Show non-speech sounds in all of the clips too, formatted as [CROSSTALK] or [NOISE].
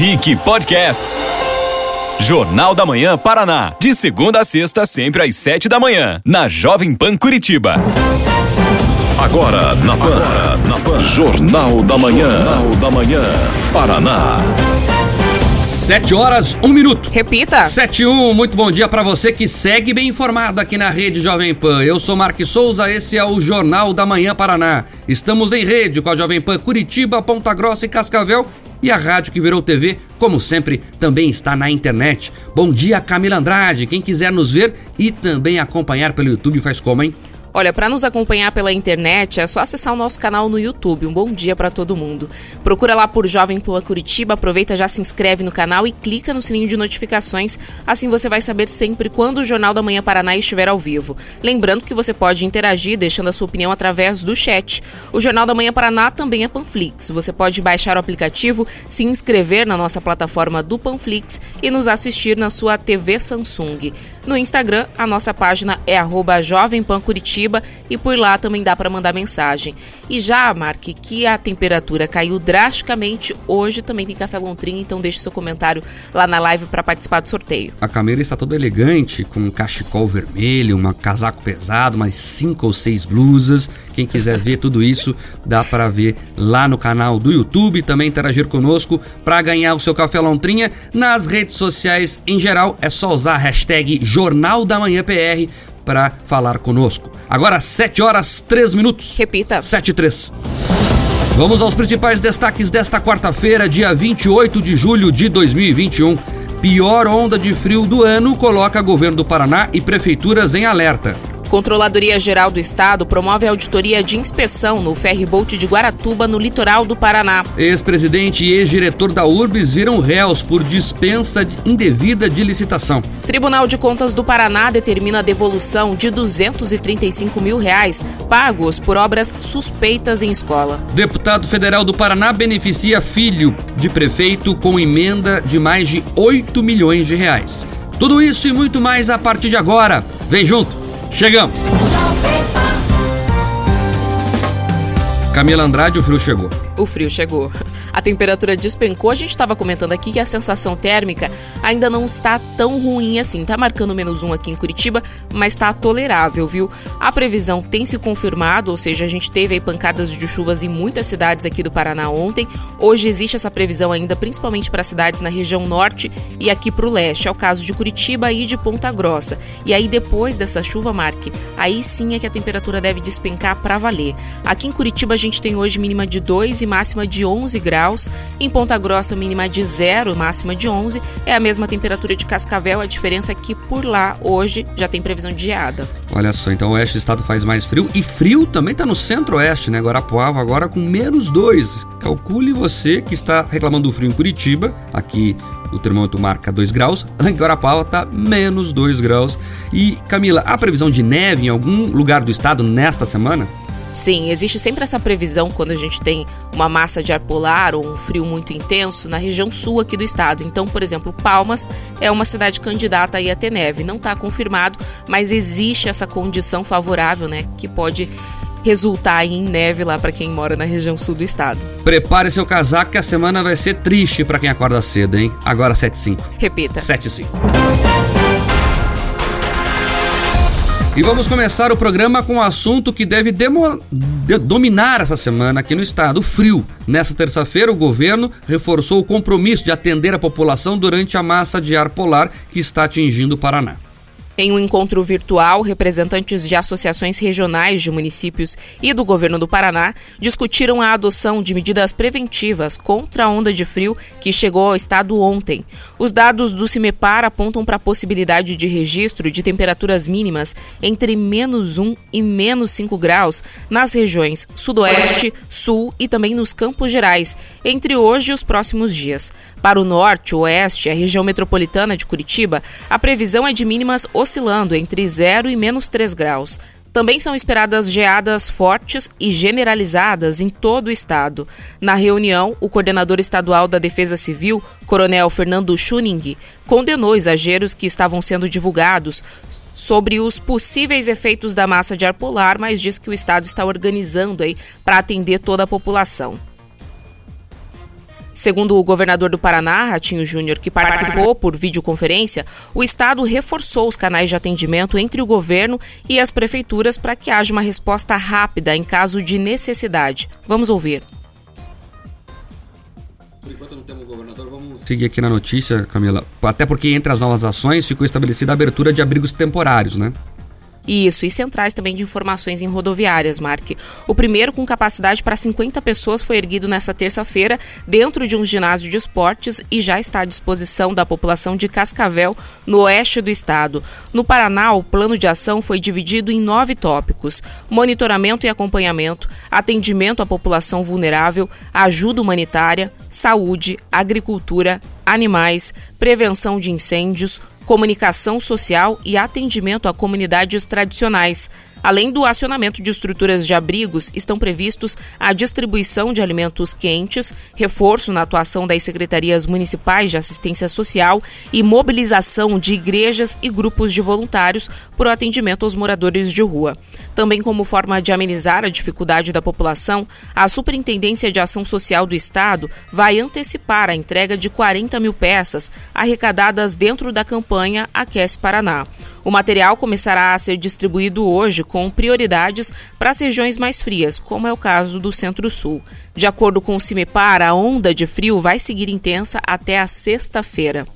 Henrique Podcasts. Jornal da Manhã Paraná. De segunda a sexta, sempre às sete da manhã. Na Jovem Pan Curitiba. Agora na Pan. Agora, na Pan. Jornal da Manhã. Jornal da Manhã. Paraná. Sete horas, um minuto. Repita. Sete e um, muito bom dia para você que segue bem informado aqui na Rede Jovem Pan. Eu sou Marques Souza, esse é o Jornal da Manhã Paraná. Estamos em rede com a Jovem Pan Curitiba, Ponta Grossa e Cascavel e a rádio que virou TV, como sempre, também está na internet. Bom dia, Camila Andrade. Quem quiser nos ver e também acompanhar pelo YouTube faz como, hein? Olha, para nos acompanhar pela internet é só acessar o nosso canal no YouTube. Um bom dia para todo mundo. Procura lá por Jovem Pan Curitiba, aproveita, já se inscreve no canal e clica no sininho de notificações. Assim você vai saber sempre quando o Jornal da Manhã Paraná estiver ao vivo. Lembrando que você pode interagir deixando a sua opinião através do chat. O Jornal da Manhã Paraná também é Panflix. Você pode baixar o aplicativo, se inscrever na nossa plataforma do Panflix e nos assistir na sua TV Samsung. No Instagram, a nossa página é arroba Jovem Pan Curitiba e por lá também dá para mandar mensagem. E já, Marque, que a temperatura caiu drasticamente, hoje também tem Café Lontrinha, então deixe seu comentário lá na live para participar do sorteio. A Camila está toda elegante, com um cachecol vermelho, um casaco pesado, mais cinco ou seis blusas. Quem quiser ver tudo isso, dá para ver lá no canal do YouTube, também interagir conosco para ganhar o seu Café Lontrinha. Nas redes sociais em geral, é só usar a hashtag Jornal da Manhã PR para falar conosco. Agora 7 horas 3 minutos. Repita. 7 e 3. Vamos aos principais destaques desta quarta-feira, dia 28 de julho de 2021. Pior onda de frio do ano coloca governo do Paraná e prefeituras em alerta. Controladoria Geral do Estado promove auditoria de inspeção no ferryboat de Guaratuba, no litoral do Paraná. Ex-presidente e ex-diretor da URBS viram réus por dispensa indevida de licitação. Tribunal de Contas do Paraná determina a devolução de 235 mil reais pagos por obras suspeitas em escola. Deputado federal do Paraná beneficia filho de prefeito com emenda de mais de 8 milhões de reais. Tudo isso e muito mais a partir de agora. Vem junto! Chegamos! Camila Andrade, o frio chegou. O frio chegou. A temperatura despencou. A gente estava comentando aqui que a sensação térmica ainda não está tão ruim assim. Tá marcando menos um aqui em Curitiba, mas está tolerável, viu? A previsão tem se confirmado, ou seja, a gente teve aí pancadas de chuvas em muitas cidades aqui do Paraná ontem. Hoje existe essa previsão ainda, principalmente para cidades na região norte e aqui para o leste. É o caso de Curitiba e de Ponta Grossa. E aí depois dessa chuva, Marque, aí sim é que a temperatura deve despencar para valer. Aqui em Curitiba gente tem hoje mínima de 2 e máxima de 11 graus. Em Ponta Grossa, mínima de 0, máxima de 11. É a mesma temperatura de Cascavel, a diferença é que por lá hoje já tem previsão de geada. Olha só, então o oeste do estado faz mais frio e frio também está no centro-oeste, né? Guarapuava agora com menos 2. Calcule você que está reclamando do frio em Curitiba, aqui o termômetro marca 2 graus, [LAUGHS] em Guarapuava está menos 2 graus. E Camila, há previsão de neve em algum lugar do estado nesta semana? Sim, existe sempre essa previsão quando a gente tem uma massa de ar polar ou um frio muito intenso na região sul aqui do estado. Então, por exemplo, Palmas é uma cidade candidata a ter neve. Não está confirmado, mas existe essa condição favorável, né, que pode resultar em neve lá para quem mora na região sul do estado. Prepare seu casaco que a semana vai ser triste para quem acorda cedo, hein? Agora 7:05. Repita. 7:05. E vamos começar o programa com um assunto que deve demo, de, dominar essa semana aqui no estado: o frio. Nessa terça-feira, o governo reforçou o compromisso de atender a população durante a massa de ar polar que está atingindo o Paraná. Em um encontro virtual, representantes de associações regionais de municípios e do governo do Paraná discutiram a adoção de medidas preventivas contra a onda de frio que chegou ao estado ontem. Os dados do CIMEPAR apontam para a possibilidade de registro de temperaturas mínimas entre menos 1 e menos 5 graus nas regiões Sudoeste, Sul e também nos Campos Gerais, entre hoje e os próximos dias. Para o Norte, Oeste e a região metropolitana de Curitiba, a previsão é de mínimas oscilando entre 0 e menos 3 graus. Também são esperadas geadas fortes e generalizadas em todo o estado. Na reunião, o coordenador estadual da Defesa Civil, Coronel Fernando Schuning, condenou exageros que estavam sendo divulgados sobre os possíveis efeitos da massa de ar polar, mas diz que o estado está organizando aí para atender toda a população. Segundo o governador do Paraná, Ratinho Júnior, que participou por videoconferência, o Estado reforçou os canais de atendimento entre o governo e as prefeituras para que haja uma resposta rápida em caso de necessidade. Vamos ouvir. Por enquanto não temos governador, vamos seguir aqui na notícia, Camila. Até porque entre as novas ações ficou estabelecida a abertura de abrigos temporários, né? Isso, e centrais também de informações em rodoviárias, Mark. O primeiro, com capacidade para 50 pessoas, foi erguido nesta terça-feira dentro de um ginásio de esportes e já está à disposição da população de Cascavel, no oeste do estado. No Paraná, o plano de ação foi dividido em nove tópicos: monitoramento e acompanhamento, atendimento à população vulnerável, ajuda humanitária, saúde, agricultura, animais, prevenção de incêndios, comunicação social e atendimento a comunidades tradicionais. Além do acionamento de estruturas de abrigos, estão previstos a distribuição de alimentos quentes, reforço na atuação das secretarias municipais de assistência social e mobilização de igrejas e grupos de voluntários para o atendimento aos moradores de rua. Também como forma de amenizar a dificuldade da população, a Superintendência de Ação Social do Estado vai antecipar a entrega de 40 mil peças arrecadadas dentro da campanha Aquece Paraná. O material começará a ser distribuído hoje com prioridades para as regiões mais frias, como é o caso do Centro-Sul. De acordo com o CIMEPAR, a onda de frio vai seguir intensa até a sexta-feira.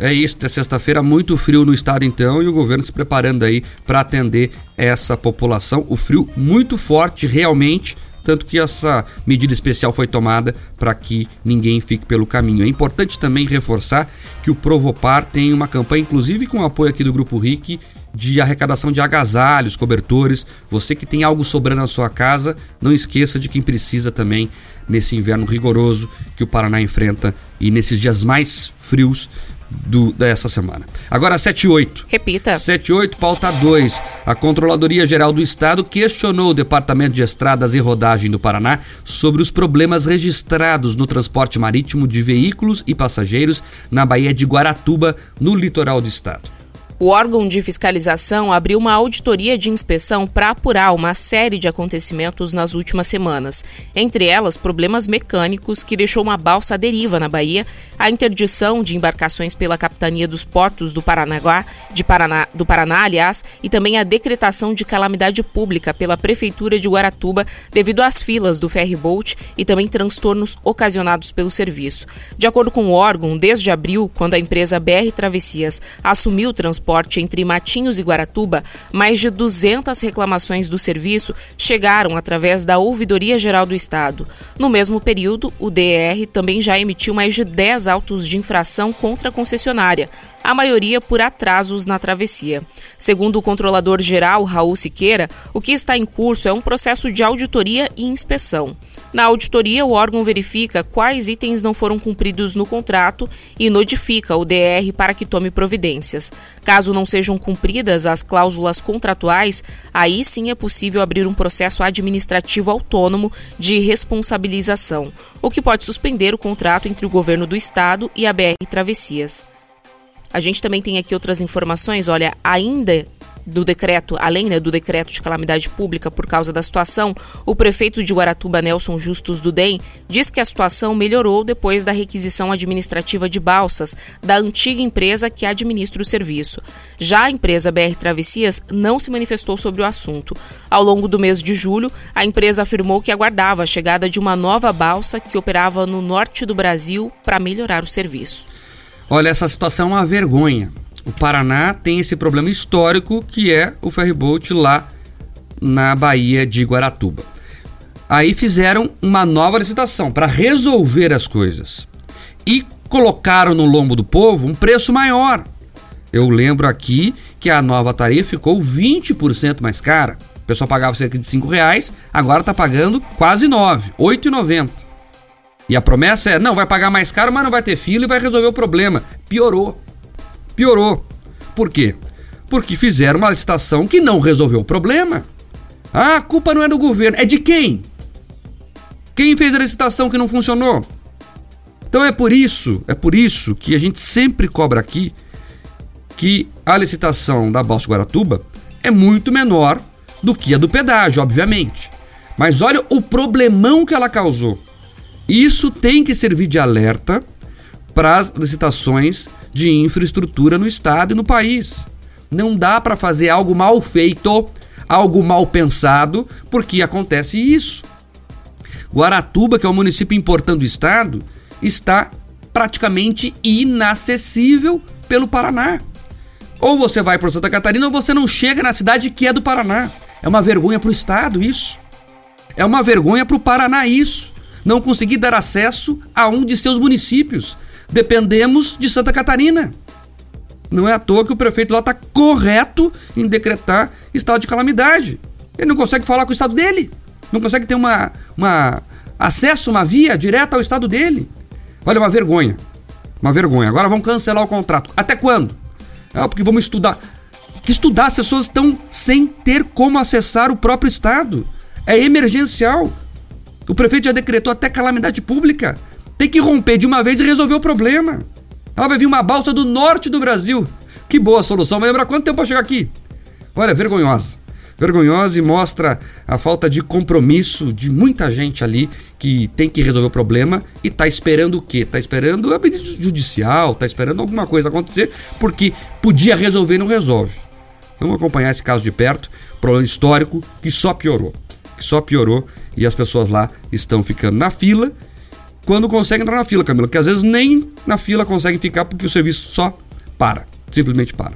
É isso, até sexta-feira muito frio no estado então e o governo se preparando aí para atender essa população. O frio muito forte realmente tanto que essa medida especial foi tomada para que ninguém fique pelo caminho. É importante também reforçar que o Provopar tem uma campanha, inclusive com o apoio aqui do Grupo RIC, de arrecadação de agasalhos, cobertores. Você que tem algo sobrando na sua casa, não esqueça de quem precisa também nesse inverno rigoroso que o Paraná enfrenta e nesses dias mais frios do, dessa semana. Agora 7 e 8. Repita. 7 e 8, pauta 2. A Controladoria Geral do Estado questionou o Departamento de Estradas e Rodagem do Paraná sobre os problemas registrados no transporte marítimo de veículos e passageiros na Baía de Guaratuba, no litoral do estado. O órgão de fiscalização abriu uma auditoria de inspeção para apurar uma série de acontecimentos nas últimas semanas, entre elas problemas mecânicos que deixou uma balsa à deriva na Bahia, a interdição de embarcações pela Capitania dos Portos do Paranaguá, de Paraná, do Paraná, aliás, e também a decretação de calamidade pública pela Prefeitura de Guaratuba devido às filas do ferryboat e também transtornos ocasionados pelo serviço. De acordo com o órgão, desde abril, quando a empresa BR Travessias assumiu o transporte transporte entre Matinhos e Guaratuba, mais de 200 reclamações do serviço chegaram através da Ouvidoria Geral do Estado. No mesmo período, o DER também já emitiu mais de 10 autos de infração contra a concessionária, a maioria por atrasos na travessia. Segundo o controlador geral Raul Siqueira, o que está em curso é um processo de auditoria e inspeção. Na auditoria, o órgão verifica quais itens não foram cumpridos no contrato e notifica o DR para que tome providências. Caso não sejam cumpridas as cláusulas contratuais, aí sim é possível abrir um processo administrativo autônomo de responsabilização, o que pode suspender o contrato entre o governo do estado e a BR Travessias. A gente também tem aqui outras informações, olha, ainda do decreto, além né, do decreto de calamidade pública por causa da situação, o prefeito de Guaratuba, Nelson Justus Dudem, diz que a situação melhorou depois da requisição administrativa de balsas da antiga empresa que administra o serviço. Já a empresa BR Travessias não se manifestou sobre o assunto. Ao longo do mês de julho, a empresa afirmou que aguardava a chegada de uma nova balsa que operava no norte do Brasil para melhorar o serviço. Olha, essa situação é uma vergonha. O Paraná tem esse problema histórico que é o ferryboat lá na Baía de Guaratuba. Aí fizeram uma nova licitação para resolver as coisas e colocaram no lombo do povo um preço maior. Eu lembro aqui que a nova tarifa ficou 20% mais cara. O pessoal pagava cerca de 5 reais, agora está pagando quase 9, 8,90. E a promessa é, não, vai pagar mais caro, mas não vai ter fila e vai resolver o problema. Piorou piorou. Por quê? Porque fizeram uma licitação que não resolveu o problema. Ah, a culpa não é do governo, é de quem? Quem fez a licitação que não funcionou? Então é por isso, é por isso que a gente sempre cobra aqui que a licitação da Balsa Guaratuba é muito menor do que a do pedágio, obviamente. Mas olha o problemão que ela causou. Isso tem que servir de alerta para as licitações de infraestrutura no estado e no país. Não dá para fazer algo mal feito, algo mal pensado, porque acontece isso. Guaratuba, que é um município importante do estado, está praticamente inacessível pelo Paraná. Ou você vai para Santa Catarina ou você não chega na cidade que é do Paraná. É uma vergonha para o estado isso. É uma vergonha para o Paraná isso. Não conseguir dar acesso a um de seus municípios. Dependemos de Santa Catarina. Não é à toa que o prefeito lá está correto em decretar estado de calamidade. Ele não consegue falar com o estado dele. Não consegue ter uma, uma acesso, uma via direta ao estado dele. Olha, uma vergonha. Uma vergonha. Agora vamos cancelar o contrato. Até quando? Ah, porque vamos estudar. Que estudar? As pessoas estão sem ter como acessar o próprio estado. É emergencial. O prefeito já decretou até calamidade pública. Tem que romper de uma vez e resolver o problema. Ah, vai vir uma balsa do norte do Brasil. Que boa solução. Vai lembrar quanto tempo para chegar aqui? Olha, vergonhosa vergonhosa e mostra a falta de compromisso de muita gente ali que tem que resolver o problema e tá esperando o quê? Tá esperando a medida judicial, tá esperando alguma coisa acontecer porque podia resolver e não resolve. Vamos acompanhar esse caso de perto, problema histórico que só piorou, que só piorou e as pessoas lá estão ficando na fila quando conseguem entrar na fila, Camila, que às vezes nem na fila conseguem ficar porque o serviço só para, simplesmente para.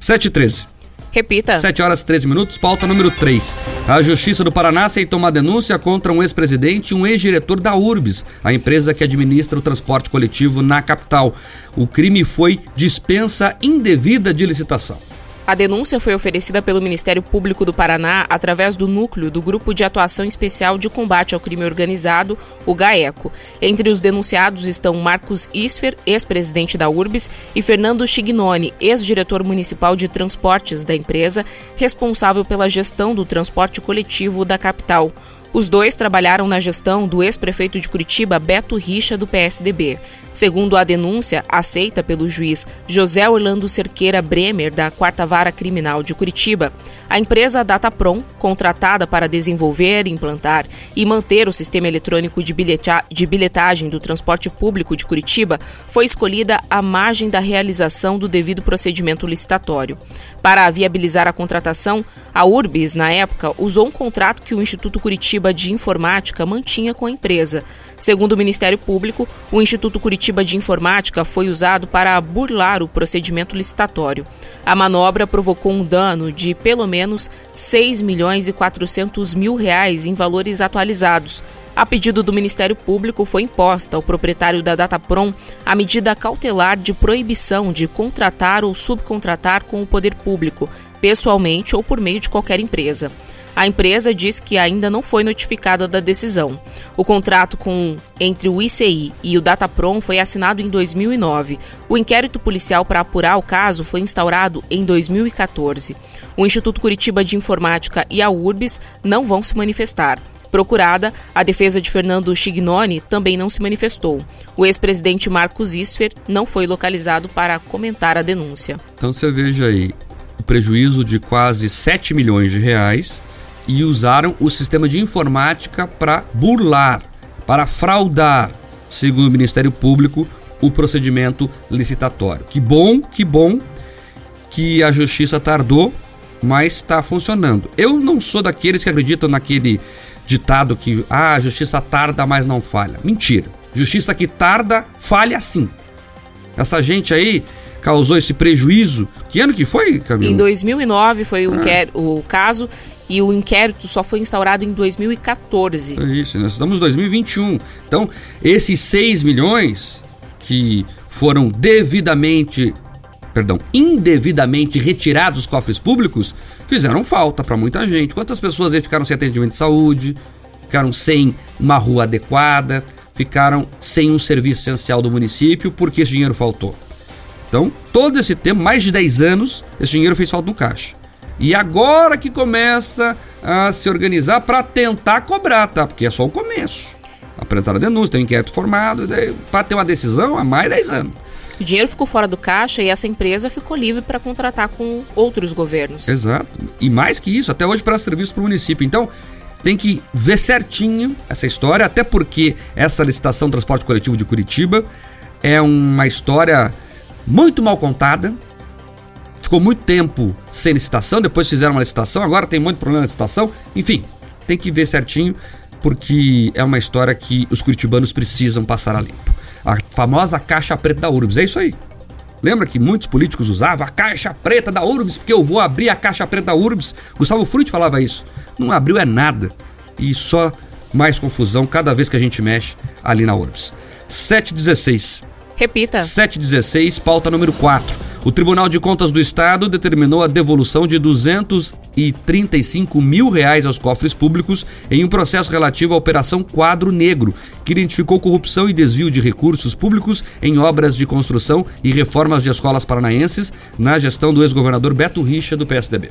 7 e 13. Repita. 7 horas e 13 minutos, pauta número 3. A Justiça do Paraná aceitou uma denúncia contra um ex-presidente e um ex-diretor da URBS, a empresa que administra o transporte coletivo na capital. O crime foi dispensa indevida de licitação. A denúncia foi oferecida pelo Ministério Público do Paraná através do núcleo do Grupo de Atuação Especial de Combate ao Crime Organizado, o GAECO. Entre os denunciados estão Marcos Isfer, ex-presidente da URBS, e Fernando Chignoni, ex-diretor municipal de transportes da empresa, responsável pela gestão do transporte coletivo da capital. Os dois trabalharam na gestão do ex-prefeito de Curitiba, Beto Richa, do PSDB. Segundo a denúncia, aceita pelo juiz José Orlando Cerqueira Bremer, da Quarta Vara Criminal de Curitiba, a empresa Dataprom, contratada para desenvolver, implantar e manter o sistema eletrônico de bilhetagem do transporte público de Curitiba, foi escolhida à margem da realização do devido procedimento licitatório. Para viabilizar a contratação, a URBS, na época, usou um contrato que o Instituto Curitiba de Informática mantinha com a empresa. Segundo o Ministério Público, o Instituto Curitiba de Informática foi usado para burlar o procedimento licitatório. A manobra provocou um dano de pelo menos 6 milhões e 400 mil reais em valores atualizados, a pedido do Ministério Público, foi imposta ao proprietário da Dataprom a medida cautelar de proibição de contratar ou subcontratar com o poder público, pessoalmente ou por meio de qualquer empresa. A empresa diz que ainda não foi notificada da decisão. O contrato com entre o ICI e o Dataprom foi assinado em 2009. O inquérito policial para apurar o caso foi instaurado em 2014. O Instituto Curitiba de Informática e a URBS não vão se manifestar. Procurada, a defesa de Fernando Chignoni também não se manifestou. O ex-presidente Marcos Isfer não foi localizado para comentar a denúncia. Então você veja aí o prejuízo de quase 7 milhões de reais e usaram o sistema de informática para burlar, para fraudar, segundo o Ministério Público, o procedimento licitatório. Que bom, que bom que a justiça tardou, mas está funcionando. Eu não sou daqueles que acreditam naquele ditado que ah, a justiça tarda, mas não falha. Mentira. Justiça que tarda, falha sim. Essa gente aí causou esse prejuízo. Que ano que foi, Camila? Em 2009 foi o, ah. o caso e o inquérito só foi instaurado em 2014. É isso, nós estamos em 2021. Então, esses 6 milhões que foram devidamente perdão, indevidamente retirados dos cofres públicos fizeram falta para muita gente. Quantas pessoas aí ficaram sem atendimento de saúde, ficaram sem uma rua adequada, ficaram sem um serviço essencial do município porque esse dinheiro faltou. Então, todo esse tempo, mais de 10 anos, esse dinheiro fez falta no caixa. E agora que começa a se organizar para tentar cobrar, tá? Porque é só o começo. Apresentar a denúncia, tem um inquérito formado, para ter uma decisão há mais de 10 anos. O dinheiro ficou fora do caixa e essa empresa ficou livre para contratar com outros governos. Exato. E mais que isso, até hoje para serviço para o município. Então, tem que ver certinho essa história, até porque essa licitação do transporte coletivo de Curitiba é uma história muito mal contada. Ficou muito tempo sem licitação, depois fizeram uma licitação, agora tem muito problema na licitação. Enfim, tem que ver certinho, porque é uma história que os curitibanos precisam passar a limpo. A famosa caixa preta da URBS, é isso aí. Lembra que muitos políticos usavam a caixa preta da URBS, porque eu vou abrir a caixa preta da URBS? Gustavo Frutti falava isso. Não abriu é nada. E só mais confusão cada vez que a gente mexe ali na URBS. 716. Repita. 716, pauta número 4. O Tribunal de Contas do Estado determinou a devolução de 235 mil reais aos cofres públicos em um processo relativo à Operação Quadro Negro, que identificou corrupção e desvio de recursos públicos em obras de construção e reformas de escolas paranaenses na gestão do ex-governador Beto Richa, do PSDB.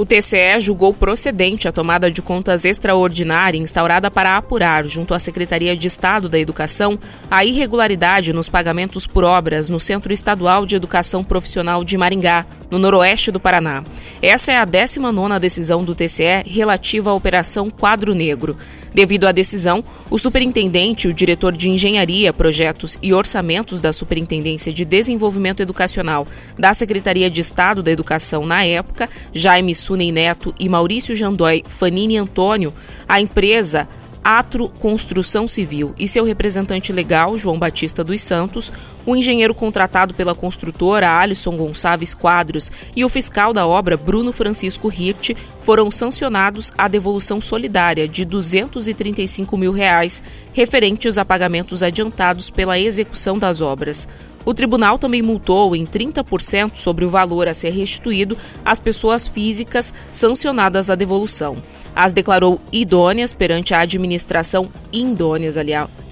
O TCE julgou procedente a tomada de contas extraordinária instaurada para apurar, junto à Secretaria de Estado da Educação, a irregularidade nos pagamentos por obras no Centro Estadual de Educação Profissional de Maringá, no noroeste do Paraná. Essa é a 19ª decisão do TCE relativa à Operação Quadro Negro. Devido à decisão, o superintendente, o diretor de Engenharia, Projetos e Orçamentos da Superintendência de Desenvolvimento Educacional da Secretaria de Estado da Educação na época, Jaime Sunen Neto e Maurício Jandói Fanini Antônio, a empresa Atro Construção Civil e seu representante legal, João Batista dos Santos, o engenheiro contratado pela construtora Alisson Gonçalves Quadros e o fiscal da obra Bruno Francisco Hirt foram sancionados à devolução solidária de 235 mil reais referentes a pagamentos adiantados pela execução das obras. O tribunal também multou em 30% sobre o valor a ser restituído às pessoas físicas sancionadas à devolução. As declarou idôneas perante a administração indôneas,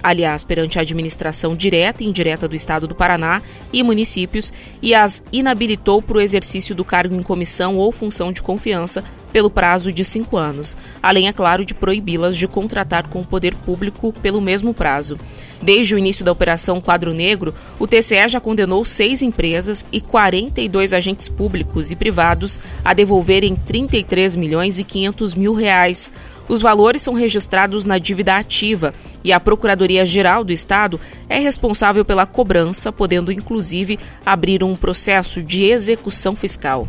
aliás, perante a administração direta e indireta do Estado do Paraná e municípios e as inabilitou para o exercício do cargo em comissão ou função de confiança pelo prazo de cinco anos, além, é claro, de proibi-las de contratar com o poder público pelo mesmo prazo. Desde o início da Operação Quadro Negro, o TCE já condenou seis empresas e 42 agentes públicos e privados a devolverem 33 milhões e 500 mil reais. Os valores são registrados na dívida ativa e a Procuradoria-Geral do Estado é responsável pela cobrança, podendo inclusive abrir um processo de execução fiscal.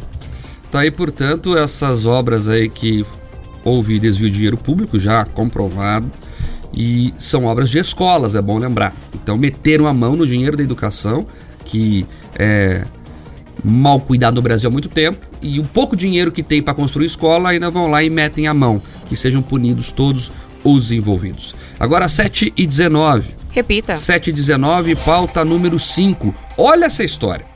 Tá aí, portanto, essas obras aí que houve desvio de dinheiro público já comprovado e são obras de escolas, é bom lembrar. Então meteram a mão no dinheiro da educação, que é mal cuidado no Brasil há muito tempo, e o pouco dinheiro que tem para construir escola ainda vão lá e metem a mão, que sejam punidos todos os envolvidos. Agora 7 e 19. Repita. 7 e 19, pauta número 5. Olha essa história.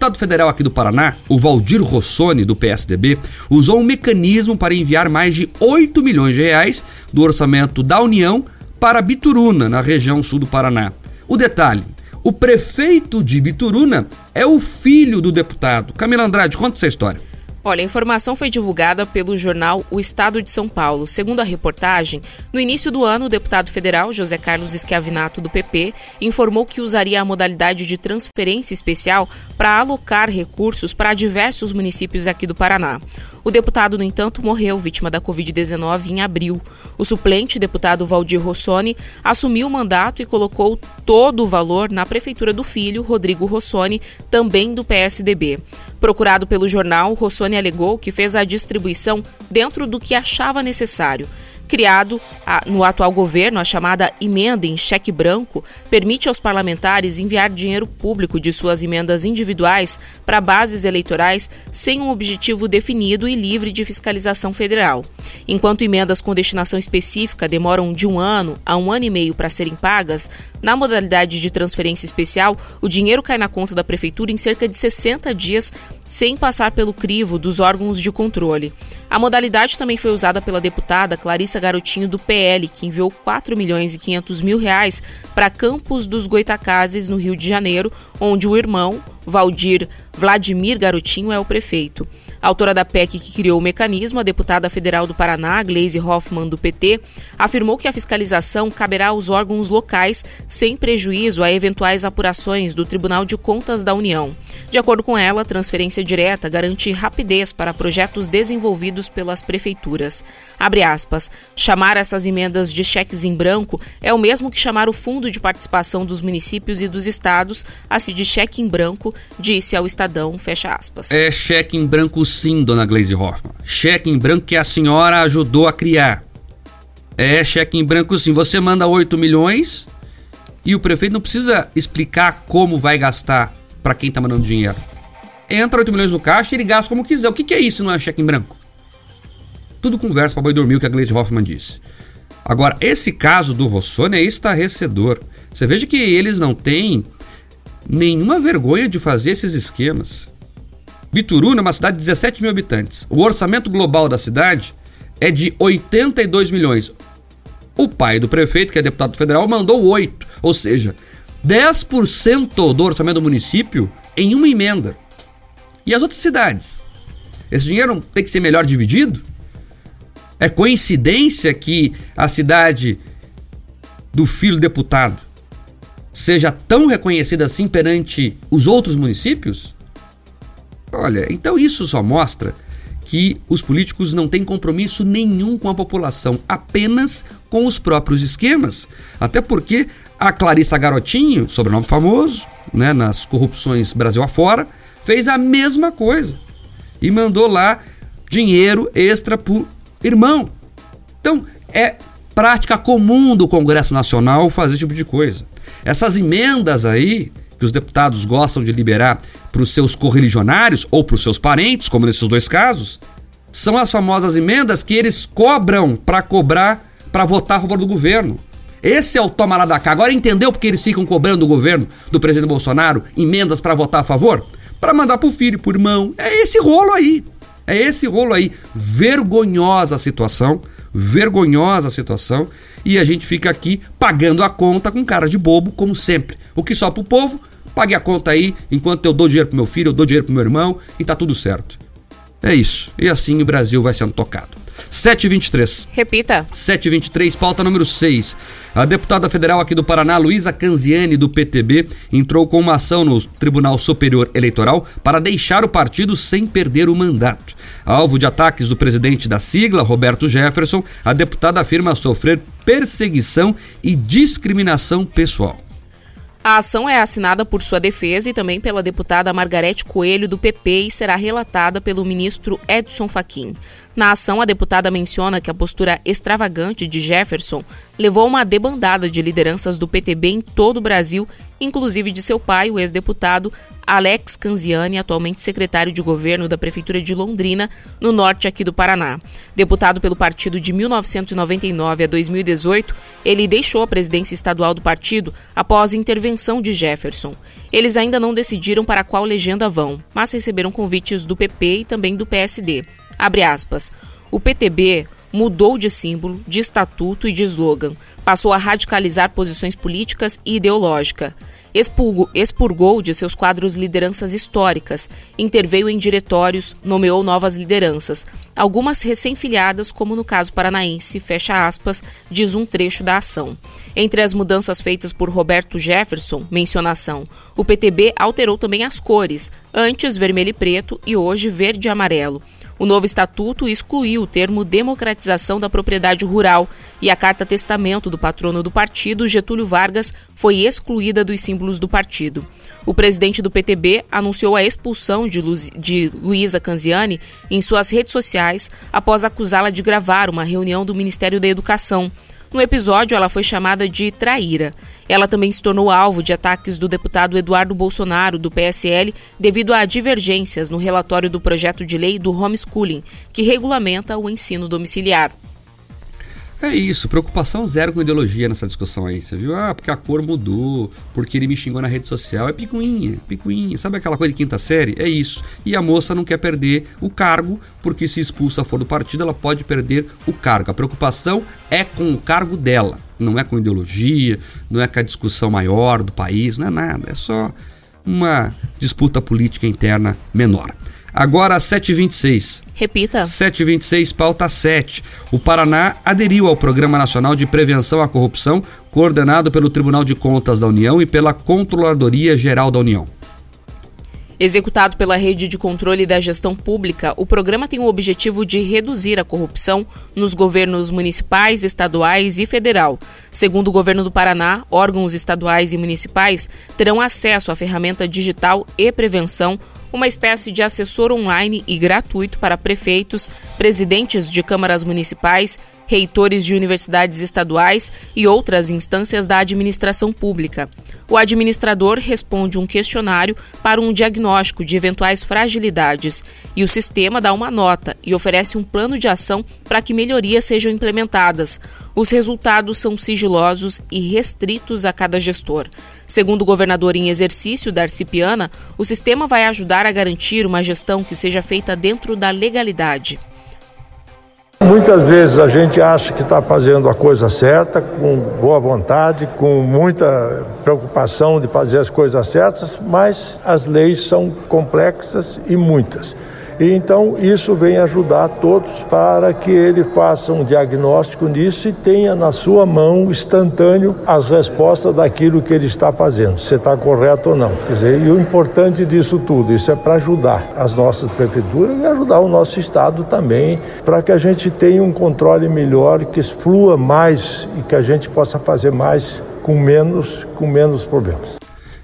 Deputado federal aqui do Paraná, o Valdir Rossoni, do PSDB, usou um mecanismo para enviar mais de 8 milhões de reais do orçamento da União para Bituruna, na região sul do Paraná. O detalhe: o prefeito de Bituruna é o filho do deputado. Camila Andrade, conta essa história. Olha, a informação foi divulgada pelo jornal O Estado de São Paulo. Segundo a reportagem, no início do ano, o deputado federal José Carlos Esquiavinato, do PP, informou que usaria a modalidade de transferência especial para alocar recursos para diversos municípios aqui do Paraná. O deputado, no entanto, morreu vítima da Covid-19 em abril. O suplente, deputado Valdir Rossoni, assumiu o mandato e colocou todo o valor na prefeitura do filho, Rodrigo Rossoni, também do PSDB. Procurado pelo jornal, Rossoni alegou que fez a distribuição dentro do que achava necessário criado a, no atual governo, a chamada emenda em cheque branco, permite aos parlamentares enviar dinheiro público de suas emendas individuais para bases eleitorais sem um objetivo definido e livre de fiscalização federal. Enquanto emendas com destinação específica demoram de um ano a um ano e meio para serem pagas, na modalidade de transferência especial, o dinheiro cai na conta da prefeitura em cerca de 60 dias, sem passar pelo crivo dos órgãos de controle. A modalidade também foi usada pela deputada Clarissa Garotinho do PL, que enviou 4 milhões e 500 mil reais para Campos dos Goitacazes, no Rio de Janeiro, onde o irmão, Valdir Vladimir Garotinho, é o prefeito. Autora da PEC que criou o mecanismo, a deputada federal do Paraná, Gleise Hoffmann, do PT, afirmou que a fiscalização caberá aos órgãos locais sem prejuízo a eventuais apurações do Tribunal de Contas da União. De acordo com ela, a transferência direta garante rapidez para projetos desenvolvidos pelas prefeituras. Abre aspas. Chamar essas emendas de cheques em branco é o mesmo que chamar o Fundo de Participação dos Municípios e dos Estados a se de cheque em branco, disse ao Estadão, fecha aspas. É cheque em branco sim, dona Gleisi Hoffmann. Cheque em branco que a senhora ajudou a criar. É cheque em branco sim. Você manda 8 milhões e o prefeito não precisa explicar como vai gastar para quem tá mandando dinheiro. Entra 8 milhões no caixa e ele gasta como quiser. O que, que é isso, não é cheque em branco? Tudo conversa para boi dormir, o que a Gleisi Hoffmann disse. Agora, esse caso do Rossoni é estarrecedor. Você veja que eles não têm nenhuma vergonha de fazer esses esquemas. Bituruna é uma cidade de 17 mil habitantes. O orçamento global da cidade é de 82 milhões. O pai do prefeito, que é deputado federal, mandou 8. Ou seja, 10% do orçamento do município em uma emenda. E as outras cidades? Esse dinheiro tem que ser melhor dividido? É coincidência que a cidade do filho deputado seja tão reconhecida assim perante os outros municípios? Olha, então isso só mostra que os políticos não têm compromisso nenhum com a população, apenas com os próprios esquemas. Até porque a Clarissa Garotinho, sobrenome famoso, né, nas corrupções Brasil afora, fez a mesma coisa e mandou lá dinheiro extra pro irmão. Então, é prática comum do Congresso Nacional fazer esse tipo de coisa. Essas emendas aí que os deputados gostam de liberar para os seus correligionários ou para os seus parentes, como nesses dois casos, são as famosas emendas que eles cobram para cobrar para votar a favor do governo. Esse é o toma lá da cá. Agora entendeu porque eles ficam cobrando do governo do presidente Bolsonaro emendas para votar a favor? Para mandar pro filho, pro irmão. É esse rolo aí. É esse rolo aí. Vergonhosa a situação. Vergonhosa a situação. E a gente fica aqui pagando a conta com cara de bobo, como sempre. O que só pro povo, pague a conta aí, enquanto eu dou dinheiro pro meu filho, eu dou dinheiro pro meu irmão e tá tudo certo. É isso. E assim o Brasil vai sendo tocado. 723. Repita. 723, pauta número 6. A deputada federal aqui do Paraná, Luísa Canziani, do PTB, entrou com uma ação no Tribunal Superior Eleitoral para deixar o partido sem perder o mandato. Alvo de ataques do presidente da sigla, Roberto Jefferson, a deputada afirma sofrer perseguição e discriminação pessoal. A ação é assinada por sua defesa e também pela deputada Margarete Coelho, do PP, e será relatada pelo ministro Edson Fachin. Na ação, a deputada menciona que a postura extravagante de Jefferson levou uma debandada de lideranças do PTB em todo o Brasil, inclusive de seu pai, o ex-deputado Alex Canziani, atualmente secretário de governo da Prefeitura de Londrina, no norte aqui do Paraná. Deputado pelo partido de 1999 a 2018, ele deixou a presidência estadual do partido após intervenção de Jefferson. Eles ainda não decidiram para qual legenda vão, mas receberam convites do PP e também do PSD. Abre aspas. O PTB mudou de símbolo, de estatuto e de slogan. Passou a radicalizar posições políticas e ideológicas. Expurgou, expurgou de seus quadros lideranças históricas, interveio em diretórios, nomeou novas lideranças, algumas recém-filiadas, como no caso paranaense, fecha aspas, diz um trecho da ação. Entre as mudanças feitas por Roberto Jefferson, mencionação, o PTB alterou também as cores, antes vermelho e preto e hoje verde e amarelo. O novo estatuto excluiu o termo democratização da propriedade rural e a carta testamento do patrono do partido, Getúlio Vargas, foi excluída dos símbolos do partido. O presidente do PTB anunciou a expulsão de, Lu de Luísa Canziani em suas redes sociais após acusá-la de gravar uma reunião do Ministério da Educação. No episódio, ela foi chamada de traíra. Ela também se tornou alvo de ataques do deputado Eduardo Bolsonaro, do PSL, devido a divergências no relatório do projeto de lei do homeschooling, que regulamenta o ensino domiciliar. É isso, preocupação zero com ideologia nessa discussão aí, você viu? Ah, porque a cor mudou, porque ele me xingou na rede social. É picuinha, picuinha. Sabe aquela coisa de quinta série? É isso. E a moça não quer perder o cargo, porque se expulsa for do partido, ela pode perder o cargo. A preocupação é com o cargo dela, não é com ideologia, não é com a discussão maior do país, não é nada. É só uma disputa política interna menor. Agora às 7h26. Repita. 7h26, pauta 7. O Paraná aderiu ao Programa Nacional de Prevenção à Corrupção, coordenado pelo Tribunal de Contas da União e pela Controladoria Geral da União. Executado pela Rede de Controle da Gestão Pública, o programa tem o objetivo de reduzir a corrupção nos governos municipais, estaduais e federal. Segundo o governo do Paraná, órgãos estaduais e municipais terão acesso à ferramenta digital e prevenção uma espécie de assessor online e gratuito para prefeitos, presidentes de câmaras municipais, reitores de universidades estaduais e outras instâncias da administração pública. O administrador responde um questionário para um diagnóstico de eventuais fragilidades e o sistema dá uma nota e oferece um plano de ação para que melhorias sejam implementadas. Os resultados são sigilosos e restritos a cada gestor. Segundo o governador em exercício, Darcy Piana, o sistema vai ajudar a garantir uma gestão que seja feita dentro da legalidade. Muitas vezes a gente acha que está fazendo a coisa certa, com boa vontade, com muita preocupação de fazer as coisas certas, mas as leis são complexas e muitas. E então isso vem ajudar todos para que ele faça um diagnóstico nisso e tenha na sua mão instantâneo as respostas daquilo que ele está fazendo, se está correto ou não. Quer dizer, e o importante disso tudo, isso é para ajudar as nossas prefeituras e ajudar o nosso estado também, para que a gente tenha um controle melhor, que flua mais e que a gente possa fazer mais com menos, com menos problemas.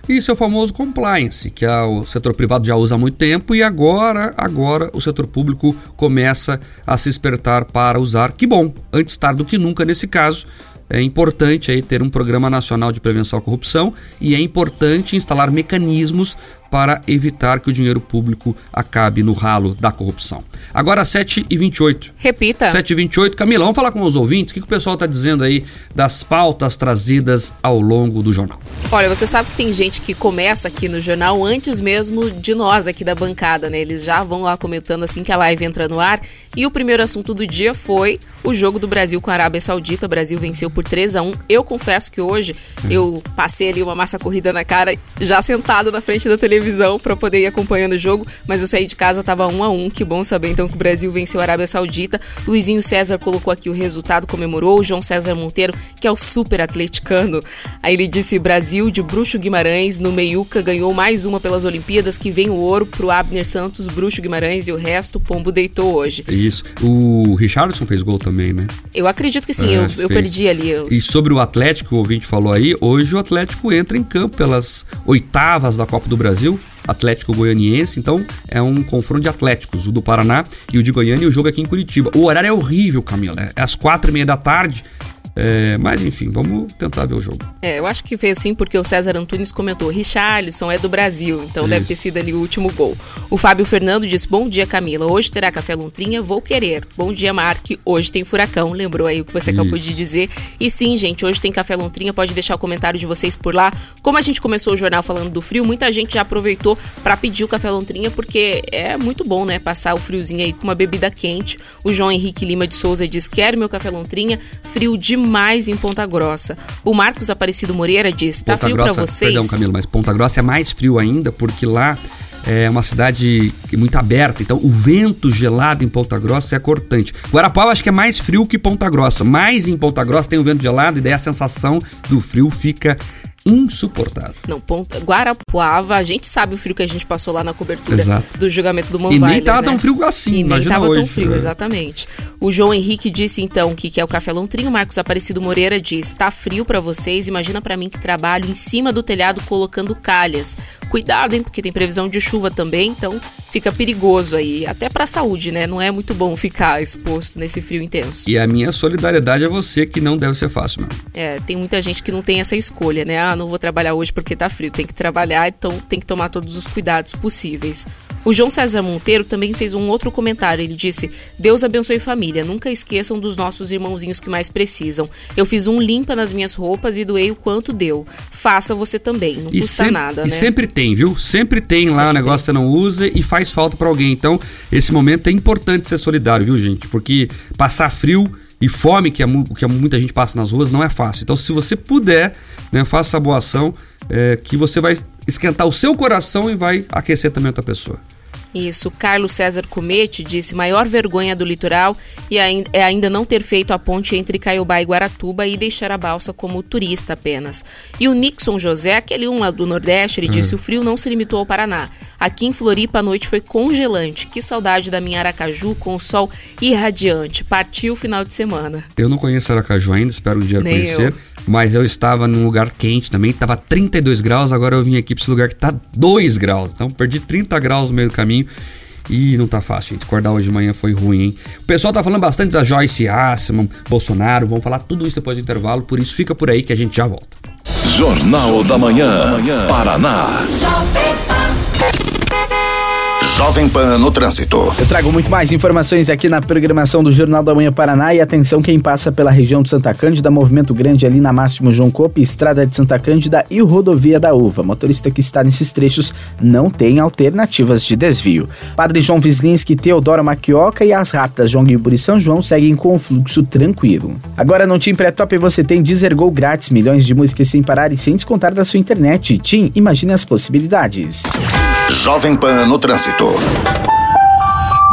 Isso é o famoso compliance, que o setor privado já usa há muito tempo e agora, agora o setor público começa a se espertar para usar. Que bom, antes tarde do que nunca nesse caso. É importante aí ter um programa nacional de prevenção à corrupção e é importante instalar mecanismos para evitar que o dinheiro público acabe no ralo da corrupção. Agora 7h28. Repita. 7h28. Camila, vamos falar com os ouvintes. O que, que o pessoal está dizendo aí das pautas trazidas ao longo do jornal? Olha, você sabe que tem gente que começa aqui no jornal antes mesmo de nós aqui da bancada, né? Eles já vão lá comentando assim que a live entra no ar. E o primeiro assunto do dia foi o jogo do Brasil com a Arábia Saudita. O Brasil venceu por 3 a 1 Eu confesso que hoje hum. eu passei ali uma massa corrida na cara, já sentado na frente da televisão para poder ir acompanhando o jogo, mas eu saí de casa, tava 1 a 1 Que bom saber então que o Brasil venceu a Arábia Saudita. Luizinho César colocou aqui o resultado, comemorou. O João César Monteiro, que é o super atleticano, aí ele disse: Brasil de Bruxo Guimarães, no Meiuca, ganhou mais uma pelas Olimpíadas, que vem o ouro pro Abner Santos, Bruxo Guimarães e o resto, Pombo deitou hoje. Isso. O Richardson fez gol também, né? Eu acredito que sim, é, eu, eu perdi ali. E sobre o Atlético, o ouvinte falou aí, hoje o Atlético entra em campo pelas oitavas da Copa do Brasil. Atlético Goianiense, então é um confronto de Atléticos, o do Paraná e o de Goiânia, e o jogo aqui em Curitiba. O horário é horrível, Camila, é às quatro e meia da tarde, é, mas enfim, vamos tentar ver o jogo. É, eu acho que fez assim porque o César Antunes comentou: Richarlison é do Brasil, então Isso. deve ter sido ali o último gol. O Fábio Fernando disse: Bom dia, Camila. Hoje terá café lontrinha, vou querer. Bom dia, Mark. Hoje tem furacão. Lembrou aí o que você Isso. acabou de dizer. E sim, gente, hoje tem café lontrinha. Pode deixar o comentário de vocês por lá. Como a gente começou o jornal falando do frio, muita gente já aproveitou para pedir o café lontrinha porque é muito bom, né? Passar o friozinho aí com uma bebida quente. O João Henrique Lima de Souza diz: Quero meu café lontrinha. Frio demais mais em Ponta Grossa. O Marcos Aparecido Moreira diz: tá frio para vocês? Perdão, Camilo, mas Ponta Grossa é mais frio ainda porque lá é uma cidade muito aberta, então o vento gelado em Ponta Grossa é cortante. Guarapau acho que é mais frio que Ponta Grossa, mas em Ponta Grossa tem o vento gelado e daí a sensação do frio fica insuportável. Não, ponta, Guarapuava, a gente sabe o frio que a gente passou lá na cobertura Exato. do julgamento do Manweiler, E nem tava né? tão frio assim, e nem tava hoje, tão frio, é. exatamente. O João Henrique disse então que quer o café lontrinho, Marcos Aparecido Moreira diz: "Tá frio para vocês, imagina para mim que trabalho em cima do telhado colocando calhas. Cuidado, hein, porque tem previsão de chuva também, então fica perigoso aí, até para a saúde, né? Não é muito bom ficar exposto nesse frio intenso. E a minha solidariedade a você que não deve ser fácil, mano. É, tem muita gente que não tem essa escolha, né? Ah, não vou trabalhar hoje porque tá frio. Tem que trabalhar, então tem que tomar todos os cuidados possíveis. O João César Monteiro também fez um outro comentário. Ele disse: Deus abençoe família. Nunca esqueçam dos nossos irmãozinhos que mais precisam. Eu fiz um limpa nas minhas roupas e doei o quanto deu. Faça você também. Não e custa sempre, nada, né? E sempre tem, viu? Sempre tem sempre. lá o negócio que você não usa e faz falta para alguém. Então, esse momento é importante ser solidário, viu, gente? Porque passar frio e fome que, a, que muita gente passa nas ruas não é fácil. Então, se você puder, né, faça essa boa ação, é, que você vai esquentar o seu coração e vai aquecer também outra pessoa. Isso, Carlos César Comete disse maior vergonha do litoral e é ainda não ter feito a ponte entre Caiobá e Guaratuba e deixar a balsa como turista apenas. E o Nixon José, aquele um lá do Nordeste, ele hum. disse o frio não se limitou ao Paraná. Aqui em Floripa a noite foi congelante. Que saudade da minha Aracaju com o sol irradiante. Partiu o final de semana. Eu não conheço Aracaju ainda, espero um dia Nem conhecer. Eu. Mas eu estava num lugar quente também, estava 32 graus, agora eu vim aqui para esse lugar que está 2 graus. Então perdi 30 graus no meio do caminho. E não tá fácil, gente. Acordar hoje de manhã foi ruim, hein? O pessoal tá falando bastante da Joyce Assman, Bolsonaro. Vamos falar tudo isso depois do intervalo, por isso fica por aí que a gente já volta. Jornal da Manhã, Paraná. Jovem Pan no Trânsito. Eu trago muito mais informações aqui na programação do Jornal da Manhã Paraná e atenção quem passa pela região de Santa Cândida, movimento grande ali na Máximo João Cope, Estrada de Santa Cândida e Rodovia da Uva. Motorista que está nesses trechos não tem alternativas de desvio. Padre João Vislinski, Teodoro Maquioca e as rápidas João Guilherme e São João seguem com o fluxo tranquilo. Agora no Tim Pré-Top você tem Deezer Go grátis, milhões de músicas sem parar e sem descontar da sua internet. Tim, imagine as possibilidades. Jovem Pan no Trânsito.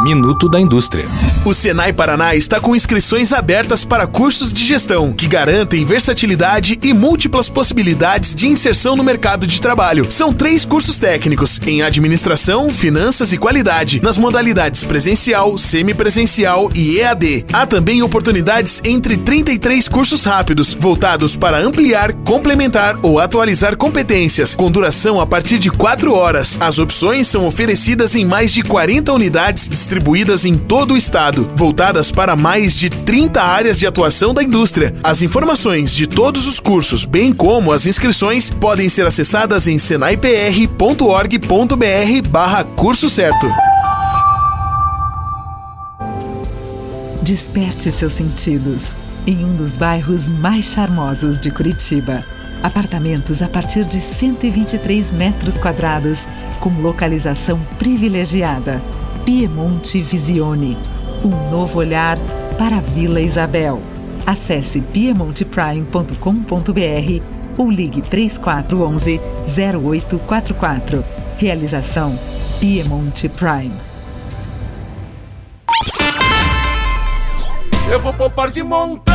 Minuto da Indústria. O Senai Paraná está com inscrições abertas para cursos de gestão que garantem versatilidade e múltiplas possibilidades de inserção no mercado de trabalho. São três cursos técnicos em administração, finanças e qualidade, nas modalidades presencial, semipresencial e EAD. Há também oportunidades entre 33 cursos rápidos, voltados para ampliar, complementar ou atualizar competências, com duração a partir de 4 horas. As opções são oferecidas em mais de 40 unidades distribuídas em todo o estado, voltadas para mais de 30 áreas de atuação da indústria. As informações de todos os cursos, bem como as inscrições, podem ser acessadas em senaipr.org.br barra curso certo. Desperte seus sentidos em um dos bairros mais charmosos de Curitiba. Apartamentos a partir de 123 metros quadrados, com localização privilegiada Piemonte Visione, um novo olhar para a Vila Isabel. Acesse piemonteprime.com.br ou ligue 3411 0844. Realização Piemonte Prime. Eu vou poupar de montão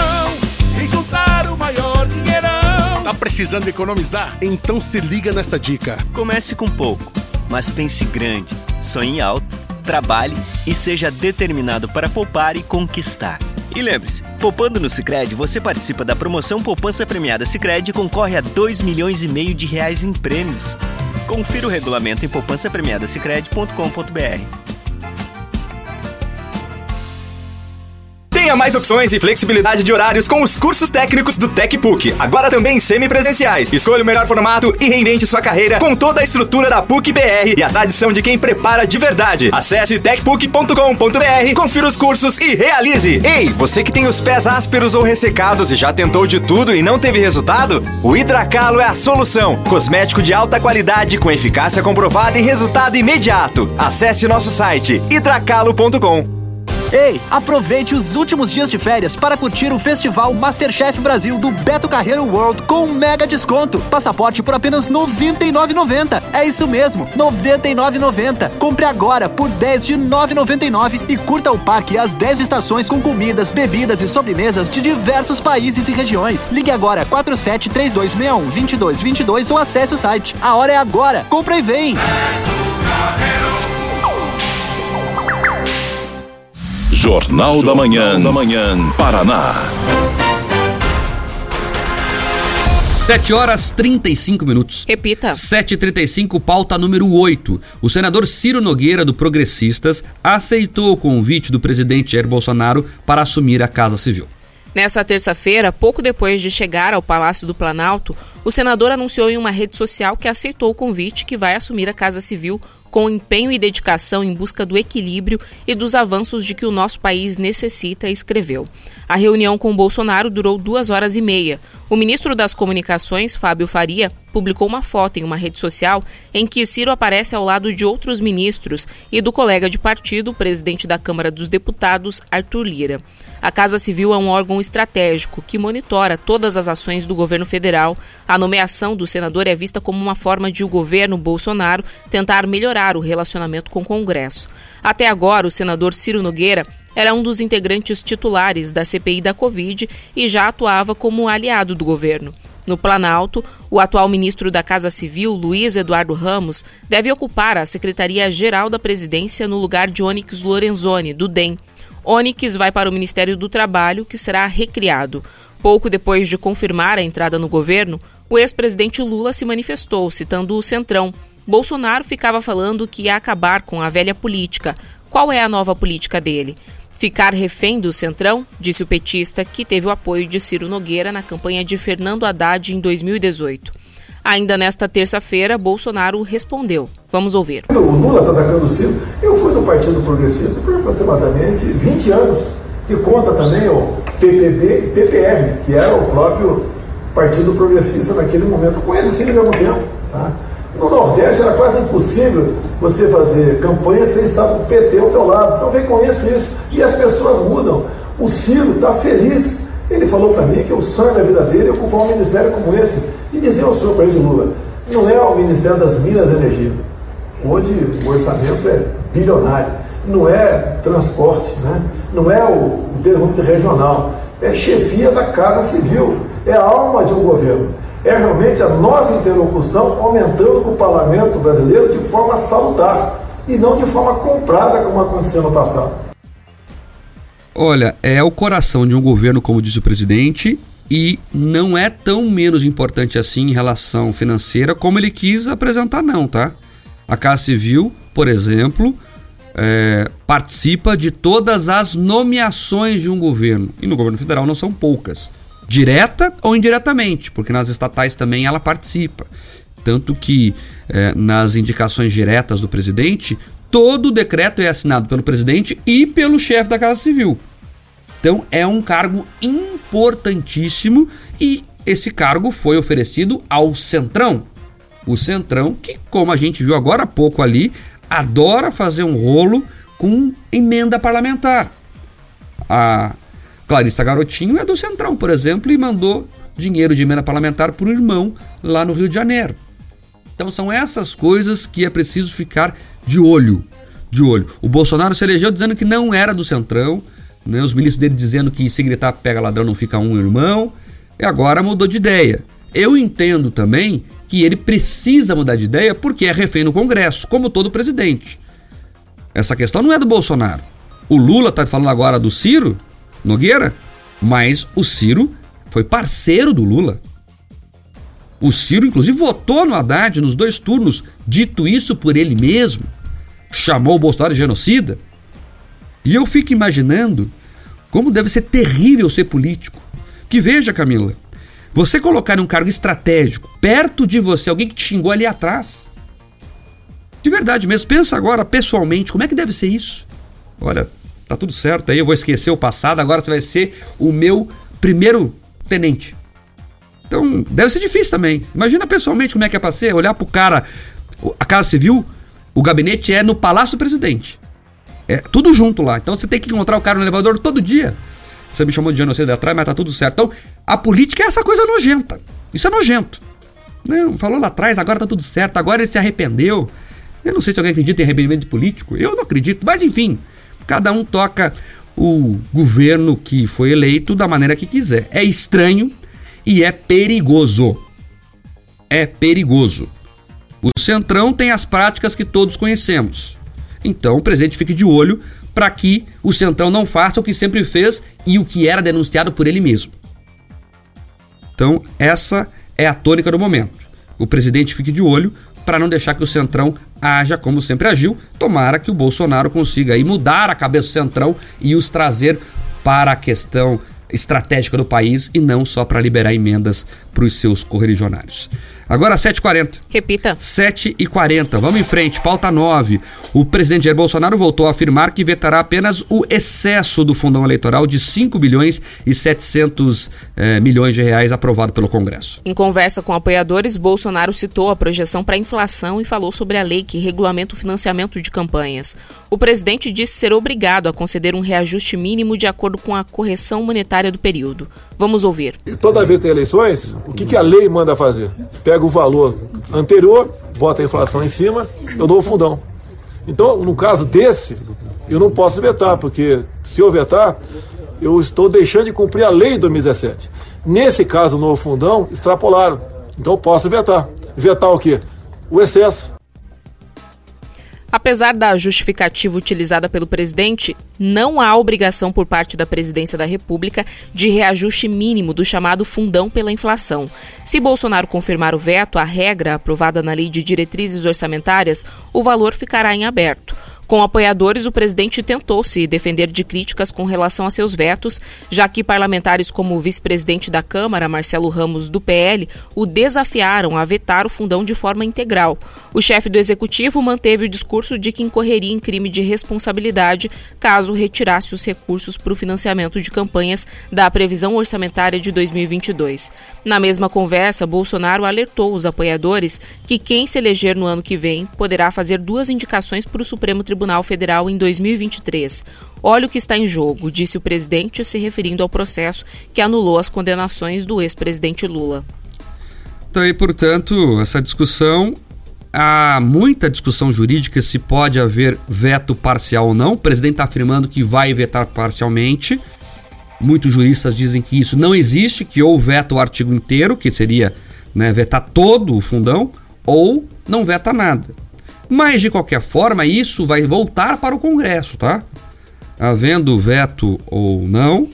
e juntar o maior dinheirão. Tá precisando economizar? Então se liga nessa dica. Comece com pouco, mas pense grande. Sonhe alto trabalhe e seja determinado para poupar e conquistar. E lembre-se, poupando no Sicredi, você participa da promoção Poupança Premiada Sicredi e concorre a 2 milhões e meio de reais em prêmios. Confira o regulamento em poupancapremiadasicredi.com.br. Tenha mais opções e flexibilidade de horários com os cursos técnicos do TecPUC, agora também semipresenciais. Escolha o melhor formato e reinvente sua carreira com toda a estrutura da PUC BR e a tradição de quem prepara de verdade. Acesse tecpuc.com.br, confira os cursos e realize. Ei, você que tem os pés ásperos ou ressecados e já tentou de tudo e não teve resultado? O Hidracalo é a solução. Cosmético de alta qualidade com eficácia comprovada e resultado imediato. Acesse nosso site hidracalo.com. Ei, aproveite os últimos dias de férias para curtir o Festival Masterchef Brasil do Beto Carreiro World com um mega desconto. Passaporte por apenas R$ 99,90. É isso mesmo, R$ 99,90. Compre agora por 10 de R$ 9,99 e curta o parque e as 10 estações com comidas, bebidas e sobremesas de diversos países e regiões. Ligue agora 47 3261 2222 ou acesse o site. A hora é agora. Compre e vem. Jornal, da Manhã, da Manhã, Paraná. 7 horas 35 minutos. Repita. 7h35, pauta número 8. O senador Ciro Nogueira, do Progressistas, aceitou o convite do presidente Jair Bolsonaro para assumir a Casa Civil. Nessa terça-feira, pouco depois de chegar ao Palácio do Planalto, o senador anunciou em uma rede social que aceitou o convite que vai assumir a Casa Civil com empenho e dedicação em busca do equilíbrio e dos avanços de que o nosso país necessita, escreveu. A reunião com Bolsonaro durou duas horas e meia. O ministro das Comunicações, Fábio Faria, publicou uma foto em uma rede social em que Ciro aparece ao lado de outros ministros e do colega de partido, presidente da Câmara dos Deputados, Arthur Lira. A Casa Civil é um órgão estratégico que monitora todas as ações do governo federal. A nomeação do senador é vista como uma forma de o governo Bolsonaro tentar melhorar o relacionamento com o Congresso. Até agora, o senador Ciro Nogueira era um dos integrantes titulares da CPI da Covid e já atuava como aliado do governo. No Planalto, o atual ministro da Casa Civil, Luiz Eduardo Ramos, deve ocupar a Secretaria-Geral da Presidência no lugar de Onyx Lorenzoni, do DEM. Onyx vai para o Ministério do Trabalho, que será recriado. Pouco depois de confirmar a entrada no governo, o ex-presidente Lula se manifestou, citando o Centrão. Bolsonaro ficava falando que ia acabar com a velha política. Qual é a nova política dele? Ficar refém do Centrão, disse o petista, que teve o apoio de Ciro Nogueira na campanha de Fernando Haddad em 2018. Ainda nesta terça-feira, Bolsonaro respondeu. Vamos ouvir. O Lula está atacando o Ciro. Eu fui do Partido Progressista por aproximadamente 20 anos, que conta também o PPB e PPR, que era o próprio Partido Progressista naquele momento. Conheço o Ciro há algum tempo. Tá? No Nordeste era quase impossível você fazer campanha sem estar com o PT ao teu lado. Então vem conheça isso. E as pessoas mudam. O Ciro está feliz. Ele falou para mim que o sonho da vida dele é ocupar um ministério como esse. E dizer ao senhor presidente Lula, não é o Ministério das Minas e Energia, onde o orçamento é bilionário. Não é transporte, né? não é o desenvolvimento regional. É chefia da Casa Civil. É a alma de um governo é realmente a nossa interlocução aumentando com o parlamento brasileiro de forma salutar e não de forma comprada, como aconteceu no passado. Olha, é o coração de um governo, como disse o presidente, e não é tão menos importante assim em relação financeira como ele quis apresentar, não, tá? A Casa Civil, por exemplo, é, participa de todas as nomeações de um governo. E no governo federal não são poucas direta ou indiretamente, porque nas estatais também ela participa. Tanto que é, nas indicações diretas do presidente, todo decreto é assinado pelo presidente e pelo chefe da Casa Civil. Então é um cargo importantíssimo e esse cargo foi oferecido ao Centrão. O Centrão, que, como a gente viu agora há pouco ali, adora fazer um rolo com emenda parlamentar. A Clarissa Garotinho é do Centrão, por exemplo, e mandou dinheiro de emenda parlamentar para o irmão lá no Rio de Janeiro. Então são essas coisas que é preciso ficar de olho. De olho. O Bolsonaro se elegeu dizendo que não era do Centrão, né? os ministros dele dizendo que se gritar pega ladrão não fica um irmão, e agora mudou de ideia. Eu entendo também que ele precisa mudar de ideia porque é refém no Congresso, como todo presidente. Essa questão não é do Bolsonaro. O Lula está falando agora do Ciro, Nogueira, mas o Ciro foi parceiro do Lula. O Ciro, inclusive, votou no Haddad nos dois turnos, dito isso por ele mesmo. Chamou o Bolsonaro de genocida. E eu fico imaginando como deve ser terrível ser político. Que veja, Camila, você colocar em um cargo estratégico, perto de você, alguém que te xingou ali atrás. De verdade mesmo, pensa agora pessoalmente, como é que deve ser isso? Olha, tá tudo certo aí, eu vou esquecer o passado, agora você vai ser o meu primeiro tenente. Então, deve ser difícil também. Imagina pessoalmente como é que é pra ser, olhar pro cara, a Casa Civil, o gabinete é no Palácio do Presidente. É tudo junto lá. Então você tem que encontrar o cara no elevador todo dia. Você me chamou de genocídio atrás, mas tá tudo certo. Então, a política é essa coisa nojenta. Isso é nojento. Não, falou lá atrás, agora tá tudo certo, agora ele se arrependeu. Eu não sei se alguém acredita em arrependimento político. Eu não acredito, mas enfim. Cada um toca o governo que foi eleito da maneira que quiser. É estranho e é perigoso. É perigoso. O Centrão tem as práticas que todos conhecemos. Então o presidente fique de olho para que o Centrão não faça o que sempre fez e o que era denunciado por ele mesmo. Então, essa é a tônica do momento. O presidente fique de olho para não deixar que o Centrão haja como sempre agiu. Tomara que o Bolsonaro consiga aí mudar a cabeça do Centrão e os trazer para a questão estratégica do país e não só para liberar emendas para os seus correligionários. Agora 7h40. Repita. 7h40. Vamos em frente. Pauta 9. O presidente Jair Bolsonaro voltou a afirmar que vetará apenas o excesso do fundão eleitoral de 5 bilhões e 700 eh, milhões de reais aprovado pelo Congresso. Em conversa com apoiadores, Bolsonaro citou a projeção para a inflação e falou sobre a lei que regulamenta o financiamento de campanhas. O presidente disse ser obrigado a conceder um reajuste mínimo de acordo com a correção monetária do período. Vamos ouvir. E toda vez que tem eleições, o que, que a lei manda fazer? Pega o valor anterior, bota a inflação em cima, eu dou o fundão. Então, no caso desse, eu não posso vetar, porque se eu vetar, eu estou deixando de cumprir a lei de 2017. Nesse caso, no fundão, extrapolaram. Então eu posso vetar. Vetar o quê? O excesso. Apesar da justificativa utilizada pelo presidente, não há obrigação por parte da Presidência da República de reajuste mínimo do chamado fundão pela inflação. Se Bolsonaro confirmar o veto à regra aprovada na Lei de Diretrizes Orçamentárias, o valor ficará em aberto. Com apoiadores, o presidente tentou se defender de críticas com relação a seus vetos, já que parlamentares como o vice-presidente da Câmara, Marcelo Ramos, do PL, o desafiaram a vetar o fundão de forma integral. O chefe do executivo manteve o discurso de que incorreria em crime de responsabilidade caso retirasse os recursos para o financiamento de campanhas da previsão orçamentária de 2022. Na mesma conversa, Bolsonaro alertou os apoiadores que quem se eleger no ano que vem poderá fazer duas indicações para o Supremo Tribunal Tribunal Federal em 2023. Olha o que está em jogo, disse o presidente, se referindo ao processo que anulou as condenações do ex-presidente Lula. Então, e, portanto, essa discussão há muita discussão jurídica se pode haver veto parcial ou não. O presidente está afirmando que vai vetar parcialmente. Muitos juristas dizem que isso não existe, que ou veta o artigo inteiro, que seria né, vetar todo o fundão, ou não veta nada. Mas, de qualquer forma, isso vai voltar para o Congresso, tá? Havendo veto ou não,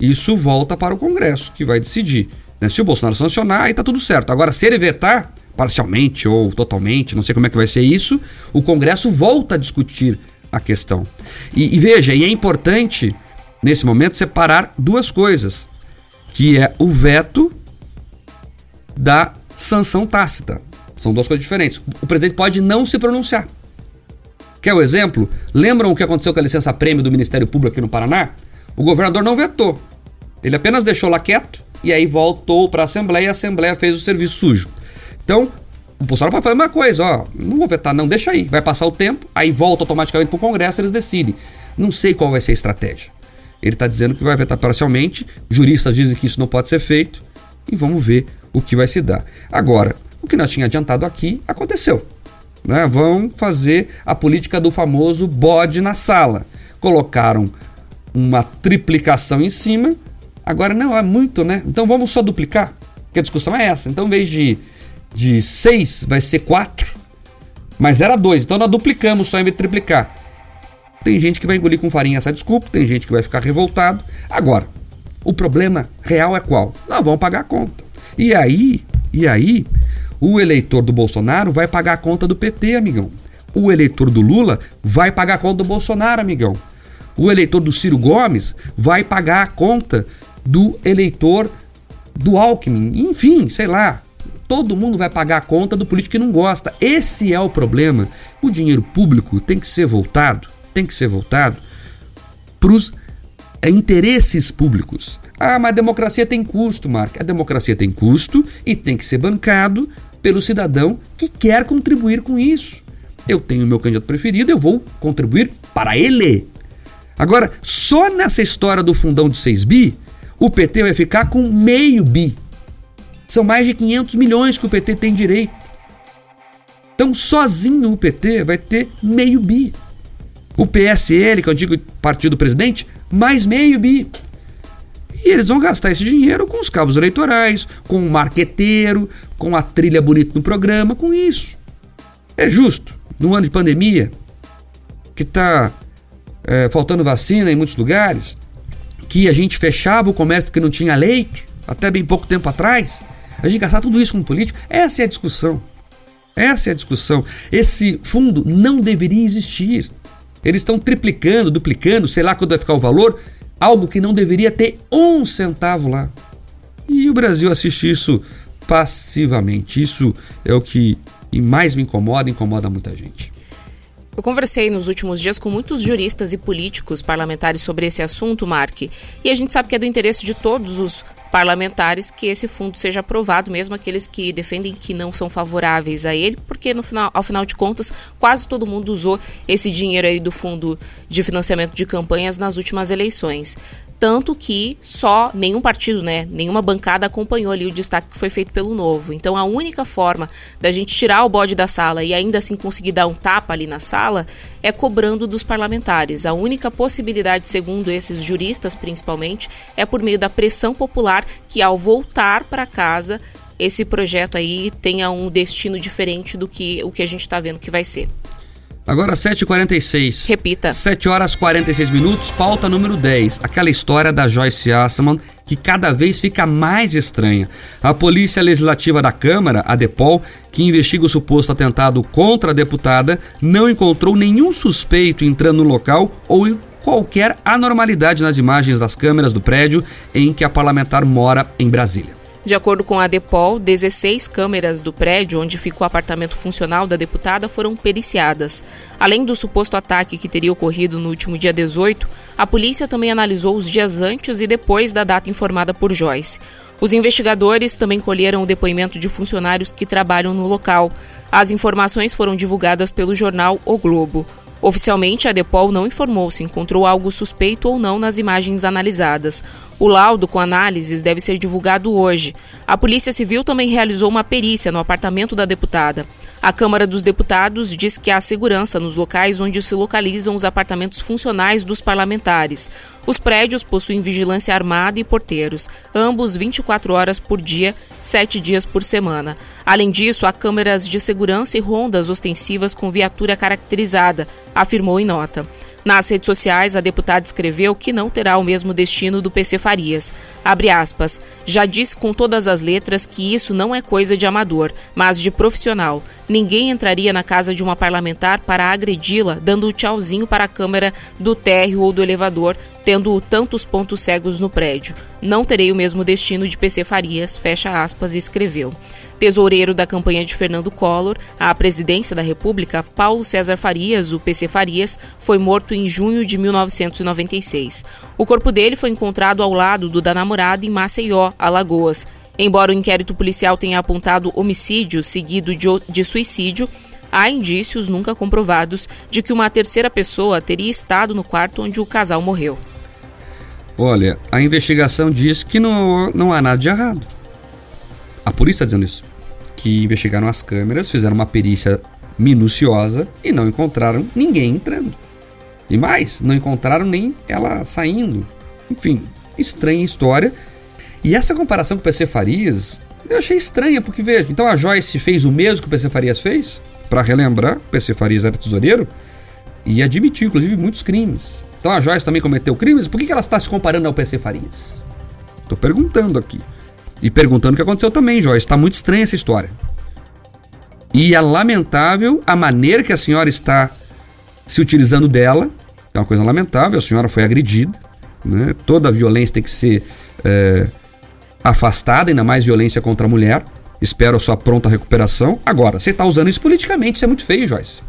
isso volta para o Congresso, que vai decidir. Né? Se o Bolsonaro sancionar, aí tá tudo certo. Agora, se ele vetar, parcialmente ou totalmente, não sei como é que vai ser isso, o Congresso volta a discutir a questão. E, e veja, e é importante, nesse momento, separar duas coisas, que é o veto da sanção tácita. São duas coisas diferentes. O presidente pode não se pronunciar. Quer o exemplo? Lembram o que aconteceu com a licença prêmio do Ministério Público aqui no Paraná? O governador não vetou. Ele apenas deixou lá quieto e aí voltou para a Assembleia e a Assembleia fez o serviço sujo. Então, o Bolsonaro pode fazer uma coisa, ó, não vou vetar, não, deixa aí. Vai passar o tempo, aí volta automaticamente para o Congresso, eles decidem. Não sei qual vai ser a estratégia. Ele está dizendo que vai vetar parcialmente, juristas dizem que isso não pode ser feito, e vamos ver o que vai se dar. Agora, o que nós tínhamos adiantado aqui aconteceu. Né? Vão fazer a política do famoso bode na sala. Colocaram uma triplicação em cima. Agora não, é muito, né? Então vamos só duplicar. Porque a discussão é essa. Então, em vez de, de seis, vai ser quatro. Mas era dois. Então nós duplicamos só em vez de triplicar. Tem gente que vai engolir com farinha essa desculpa, tem gente que vai ficar revoltado. Agora, o problema real é qual? Nós vamos pagar a conta. E aí, e aí, o eleitor do Bolsonaro vai pagar a conta do PT, amigão. O eleitor do Lula vai pagar a conta do Bolsonaro, amigão. O eleitor do Ciro Gomes vai pagar a conta do eleitor do Alckmin. Enfim, sei lá. Todo mundo vai pagar a conta do político que não gosta. Esse é o problema. O dinheiro público tem que ser voltado, tem que ser voltado para os interesses públicos. Ah, mas a democracia tem custo, Mark. A democracia tem custo e tem que ser bancado pelo cidadão que quer contribuir com isso. Eu tenho meu candidato preferido, eu vou contribuir para ele. Agora, só nessa história do fundão de 6 bi, o PT vai ficar com meio bi. São mais de 500 milhões que o PT tem direito. Então, sozinho o PT vai ter meio bi. O PSL, que é o antigo partido presidente, mais meio bi. E eles vão gastar esse dinheiro com os cabos eleitorais, com o marqueteiro, com a trilha bonita no programa, com isso. É justo, num ano de pandemia, que está é, faltando vacina em muitos lugares, que a gente fechava o comércio porque não tinha leito, até bem pouco tempo atrás, a gente gastar tudo isso com político, essa é a discussão. Essa é a discussão. Esse fundo não deveria existir. Eles estão triplicando, duplicando, sei lá quando vai ficar o valor, algo que não deveria ter um centavo lá. E o Brasil assiste isso passivamente. Isso é o que mais me incomoda, incomoda muita gente. Eu conversei nos últimos dias com muitos juristas e políticos parlamentares sobre esse assunto, Mark, e a gente sabe que é do interesse de todos os parlamentares que esse fundo seja aprovado, mesmo aqueles que defendem que não são favoráveis a ele, porque no final, ao final de contas, quase todo mundo usou esse dinheiro aí do fundo de financiamento de campanhas nas últimas eleições tanto que só nenhum partido, né, nenhuma bancada acompanhou ali o destaque que foi feito pelo Novo. Então a única forma da gente tirar o bode da sala e ainda assim conseguir dar um tapa ali na sala é cobrando dos parlamentares. A única possibilidade, segundo esses juristas principalmente, é por meio da pressão popular que ao voltar para casa esse projeto aí tenha um destino diferente do que o que a gente está vendo que vai ser. Agora 7h46. Repita. 7 horas 46 minutos, pauta número 10. Aquela história da Joyce Asselman que cada vez fica mais estranha. A Polícia Legislativa da Câmara, a DEPOL, que investiga o suposto atentado contra a deputada, não encontrou nenhum suspeito entrando no local ou qualquer anormalidade nas imagens das câmeras do prédio em que a parlamentar mora em Brasília. De acordo com a Depol, 16 câmeras do prédio onde fica o apartamento funcional da deputada foram periciadas. Além do suposto ataque que teria ocorrido no último dia 18, a polícia também analisou os dias antes e depois da data informada por Joyce. Os investigadores também colheram o depoimento de funcionários que trabalham no local. As informações foram divulgadas pelo jornal O Globo. Oficialmente, a Depol não informou se encontrou algo suspeito ou não nas imagens analisadas. O laudo com análises deve ser divulgado hoje. A Polícia Civil também realizou uma perícia no apartamento da deputada. A Câmara dos Deputados diz que há segurança nos locais onde se localizam os apartamentos funcionais dos parlamentares. Os prédios possuem vigilância armada e porteiros, ambos 24 horas por dia, 7 dias por semana. Além disso, há câmeras de segurança e rondas ostensivas com viatura caracterizada, afirmou em nota. Nas redes sociais, a deputada escreveu que não terá o mesmo destino do PC Farias. Abre aspas. Já disse com todas as letras que isso não é coisa de amador, mas de profissional. Ninguém entraria na casa de uma parlamentar para agredi-la, dando o tchauzinho para a câmera do térreo ou do elevador, tendo tantos pontos cegos no prédio. Não terei o mesmo destino de PC Farias, fecha aspas, escreveu. Tesoureiro da campanha de Fernando Collor, à presidência da República, Paulo César Farias, o PC Farias, foi morto em junho de 1996. O corpo dele foi encontrado ao lado do da namorada em Maceió, Alagoas. Embora o inquérito policial tenha apontado homicídio seguido de, de suicídio, há indícios nunca comprovados de que uma terceira pessoa teria estado no quarto onde o casal morreu. Olha, a investigação diz que não, não há nada de errado. A polícia está dizendo isso. Que investigaram as câmeras, fizeram uma perícia minuciosa e não encontraram ninguém entrando. E mais, não encontraram nem ela saindo. Enfim, estranha história e essa comparação com o PC Farias, eu achei estranha, porque veja, então a Joyce fez o mesmo que o PC Farias fez, para relembrar, o PC Farias era tesoureiro, e admitiu, inclusive, muitos crimes. Então a Joyce também cometeu crimes, por que ela está se comparando ao PC Farias? Estou perguntando aqui. E perguntando o que aconteceu também, Joyce. Está muito estranha essa história. E é lamentável a maneira que a senhora está se utilizando dela. É uma coisa lamentável, a senhora foi agredida. Né? Toda violência tem que ser. É afastada, ainda mais violência contra a mulher. Espero a sua pronta recuperação. Agora, você está usando isso politicamente, isso é muito feio, Joyce.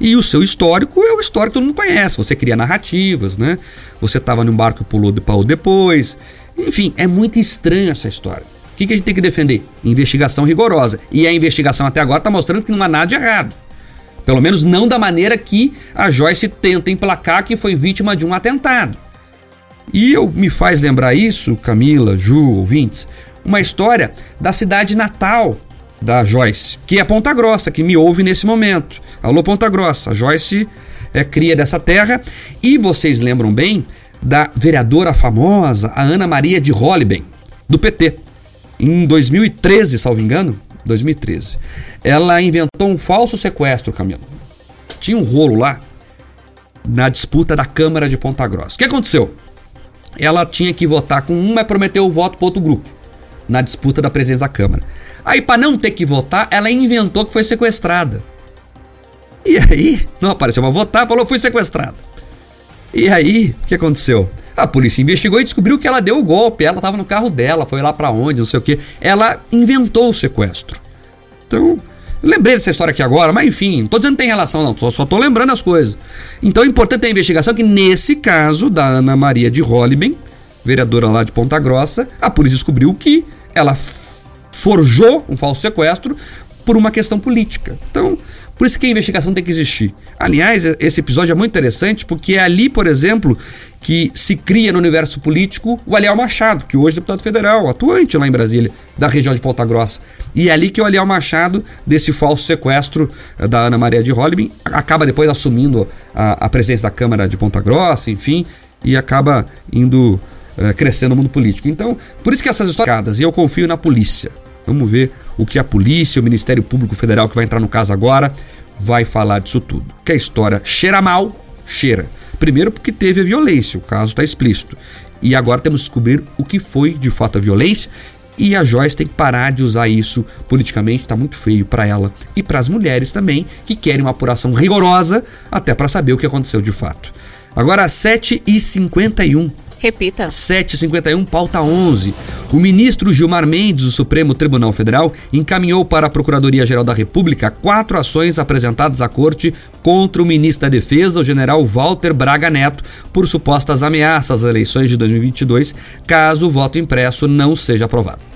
E o seu histórico é o histórico que todo mundo conhece. Você cria narrativas, né? Você estava num barco e pulou de pau depois. Enfim, é muito estranha essa história. O que, que a gente tem que defender? Investigação rigorosa. E a investigação até agora está mostrando que não há nada de errado. Pelo menos não da maneira que a Joyce tenta emplacar que foi vítima de um atentado. E eu me faz lembrar isso, Camila, Ju, ouvintes, uma história da cidade natal da Joyce, que é Ponta Grossa, que me ouve nesse momento. Alô, Ponta Grossa. A Joyce é cria dessa terra. E vocês lembram bem da vereadora famosa, a Ana Maria de Holliben, do PT. Em 2013, salvo engano, 2013. Ela inventou um falso sequestro, Camila. Tinha um rolo lá na disputa da Câmara de Ponta Grossa. O que aconteceu? Ela tinha que votar com um, mas prometeu o voto para outro grupo na disputa da presença da Câmara. Aí, para não ter que votar, ela inventou que foi sequestrada. E aí, não apareceu para votar, falou foi sequestrada. E aí, o que aconteceu? A polícia investigou e descobriu que ela deu o golpe. Ela estava no carro dela, foi lá para onde, não sei o que. Ela inventou o sequestro. Então, lembrei dessa história aqui agora, mas enfim, não tô dizendo que tem relação, não, só, só tô lembrando as coisas. Então é importante a investigação que, nesse caso da Ana Maria de Holliben, vereadora lá de Ponta Grossa, a polícia descobriu que ela forjou um falso sequestro por uma questão política. Então, por isso que a investigação tem que existir. Aliás, esse episódio é muito interessante porque é ali, por exemplo, que se cria no universo político o Aliel Machado, que hoje é deputado federal, atuante lá em Brasília, da região de Ponta Grossa. E é ali que o Aliel Machado, desse falso sequestro eh, da Ana Maria de Holliben, acaba depois assumindo a, a presidência da Câmara de Ponta Grossa, enfim, e acaba indo uh, crescendo no mundo político. Então, por isso que essas histórias, e eu confio na polícia. Vamos ver o que a polícia, o Ministério Público Federal, que vai entrar no caso agora, vai falar disso tudo. Que a história cheira mal, cheira. Primeiro porque teve a violência, o caso está explícito. E agora temos que descobrir o que foi de fato a violência e a Joyce tem que parar de usar isso politicamente, está muito feio para ela e para as mulheres também, que querem uma apuração rigorosa até para saber o que aconteceu de fato. Agora, às 7h51. Repita. 751, pauta 11. O ministro Gilmar Mendes, do Supremo Tribunal Federal, encaminhou para a Procuradoria-Geral da República quatro ações apresentadas à corte contra o ministro da Defesa, o general Walter Braga Neto, por supostas ameaças às eleições de 2022, caso o voto impresso não seja aprovado.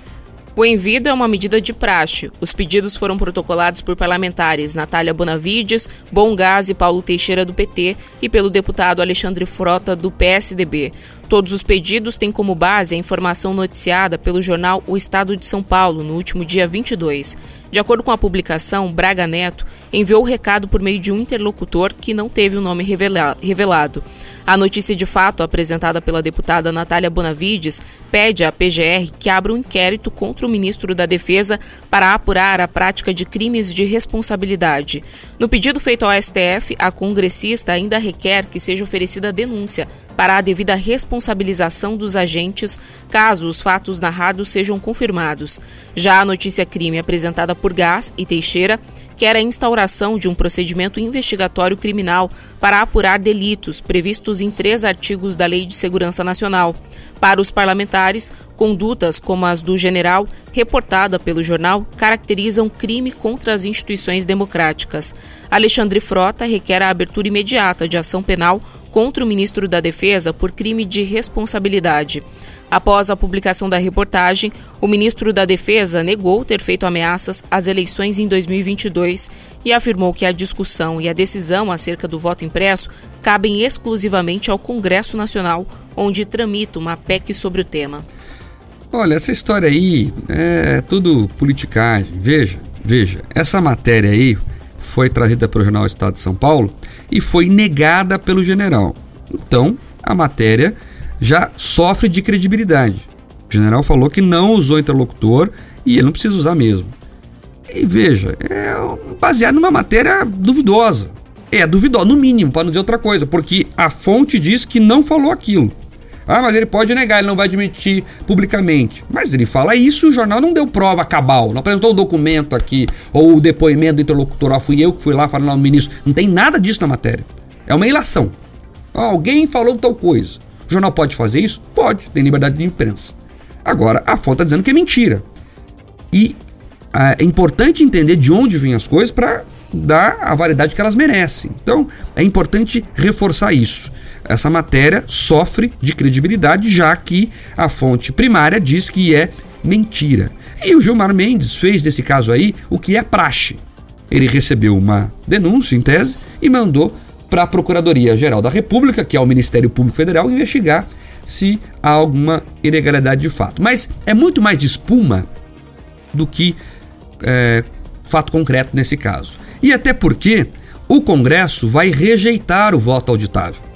O envido é uma medida de praxe. Os pedidos foram protocolados por parlamentares Natália Bonavides, Bom Gás e Paulo Teixeira do PT e pelo deputado Alexandre Frota do PSDB. Todos os pedidos têm como base a informação noticiada pelo jornal O Estado de São Paulo no último dia 22. De acordo com a publicação, Braga Neto enviou o recado por meio de um interlocutor que não teve o nome revelado. A notícia de fato, apresentada pela deputada Natália Bonavides, pede à PGR que abra um inquérito contra o ministro da Defesa para apurar a prática de crimes de responsabilidade. No pedido feito ao STF, a congressista ainda requer que seja oferecida denúncia para a devida responsabilização dos agentes, caso os fatos narrados sejam confirmados. Já a notícia crime apresentada por Gás e Teixeira quer a instauração de um procedimento investigatório criminal para apurar delitos previstos em três artigos da Lei de Segurança Nacional. Para os parlamentares, condutas como as do general, reportada pelo jornal, caracterizam crime contra as instituições democráticas. Alexandre Frota requer a abertura imediata de ação penal contra o ministro da Defesa por crime de responsabilidade. Após a publicação da reportagem, o ministro da Defesa negou ter feito ameaças às eleições em 2022 e afirmou que a discussão e a decisão acerca do voto impresso cabem exclusivamente ao Congresso Nacional, onde tramita uma PEC sobre o tema. Olha, essa história aí é tudo politicagem. Veja, veja, essa matéria aí foi trazida pelo jornal Estado de São Paulo e foi negada pelo general. Então, a matéria já sofre de credibilidade. O general falou que não usou interlocutor e ele não precisa usar mesmo. E veja, é baseado numa matéria duvidosa. É duvidosa, no mínimo, para não dizer outra coisa, porque a fonte diz que não falou aquilo. Ah, mas ele pode negar, ele não vai admitir publicamente. Mas ele fala isso, o jornal não deu prova cabal, não apresentou o documento aqui, ou o depoimento do interlocutor, ah, fui eu que fui lá falar no ministro. Não tem nada disso na matéria. É uma ilação. Ah, alguém falou tal coisa. O jornal pode fazer isso? Pode, tem liberdade de imprensa. Agora, a fonte está dizendo que é mentira. E ah, é importante entender de onde vêm as coisas para dar a variedade que elas merecem. Então, é importante reforçar isso. Essa matéria sofre de credibilidade, já que a fonte primária diz que é mentira. E o Gilmar Mendes fez desse caso aí o que é praxe. Ele recebeu uma denúncia, em tese, e mandou para a Procuradoria-Geral da República, que é o Ministério Público Federal, investigar se há alguma ilegalidade de fato. Mas é muito mais de espuma do que é, fato concreto nesse caso. E até porque o Congresso vai rejeitar o voto auditável.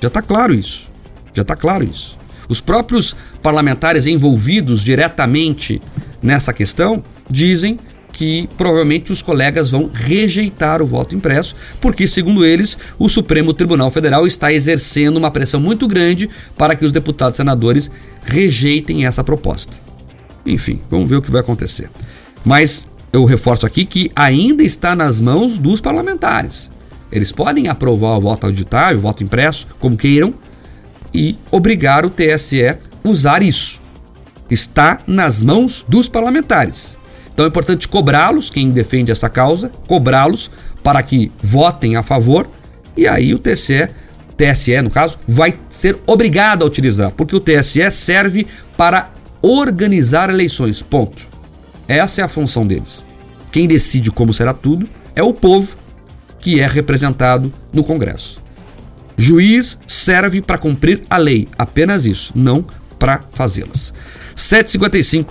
Já está claro isso. Já está claro isso. Os próprios parlamentares envolvidos diretamente nessa questão dizem que provavelmente os colegas vão rejeitar o voto impresso, porque, segundo eles, o Supremo Tribunal Federal está exercendo uma pressão muito grande para que os deputados e senadores rejeitem essa proposta. Enfim, vamos ver o que vai acontecer. Mas eu reforço aqui que ainda está nas mãos dos parlamentares. Eles podem aprovar o voto auditável, o voto impresso, como queiram, e obrigar o TSE a usar isso. Está nas mãos dos parlamentares. Então é importante cobrá-los, quem defende essa causa, cobrá-los para que votem a favor, e aí o TSE, TSE no caso, vai ser obrigado a utilizar, porque o TSE serve para organizar eleições. Ponto. Essa é a função deles. Quem decide como será tudo é o povo que é representado no Congresso. Juiz serve para cumprir a lei, apenas isso, não para fazê-las. 7h55.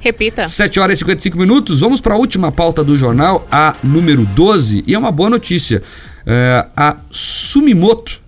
Repita. 7 horas e 55 minutos. Vamos para a última pauta do jornal, a número 12. E é uma boa notícia. É, a Sumimoto,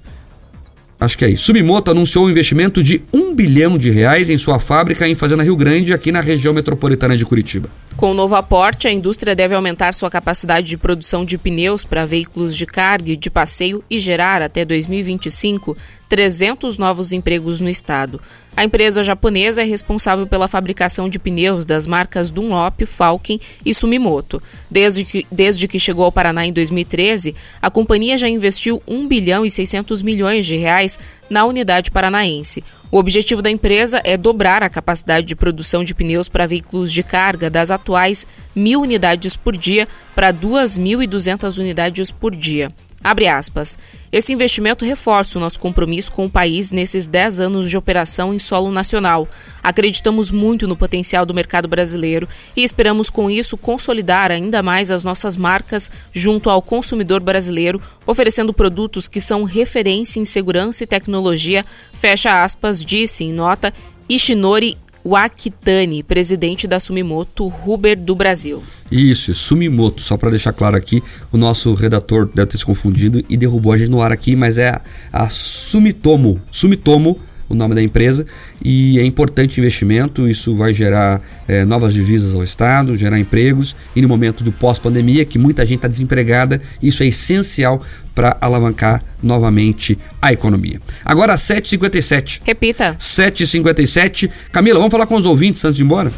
acho que é isso, Sumimoto anunciou um investimento de 1 bilhão de reais em sua fábrica em Fazenda Rio Grande, aqui na região metropolitana de Curitiba. Com o novo aporte, a indústria deve aumentar sua capacidade de produção de pneus para veículos de carga e de passeio e gerar, até 2025, 300 novos empregos no estado. A empresa japonesa é responsável pela fabricação de pneus das marcas Dunlop, Falken e Sumimoto. Desde que, desde que chegou ao Paraná em 2013, a companhia já investiu 1 bilhão e 600 milhões de reais na unidade paranaense. O objetivo da empresa é dobrar a capacidade de produção de pneus para veículos de carga das atuais mil unidades por dia para 2.200 unidades por dia. Abre aspas. Esse investimento reforça o nosso compromisso com o país nesses 10 anos de operação em solo nacional. Acreditamos muito no potencial do mercado brasileiro e esperamos com isso consolidar ainda mais as nossas marcas junto ao consumidor brasileiro, oferecendo produtos que são referência em segurança e tecnologia, fecha aspas, disse em nota Ishinori Wakitani, presidente da Sumimoto Ruber do Brasil. Isso, Sumimoto, só para deixar claro aqui, o nosso redator deve ter se confundido e derrubou a gente no ar aqui, mas é a Sumitomo, Sumitomo o nome da empresa, e é importante investimento, isso vai gerar é, novas divisas ao Estado, gerar empregos, e no momento do pós-pandemia, que muita gente está desempregada, isso é essencial para alavancar novamente a economia. Agora, 7h57. Repita. 7h57. Camila, vamos falar com os ouvintes antes de ir embora?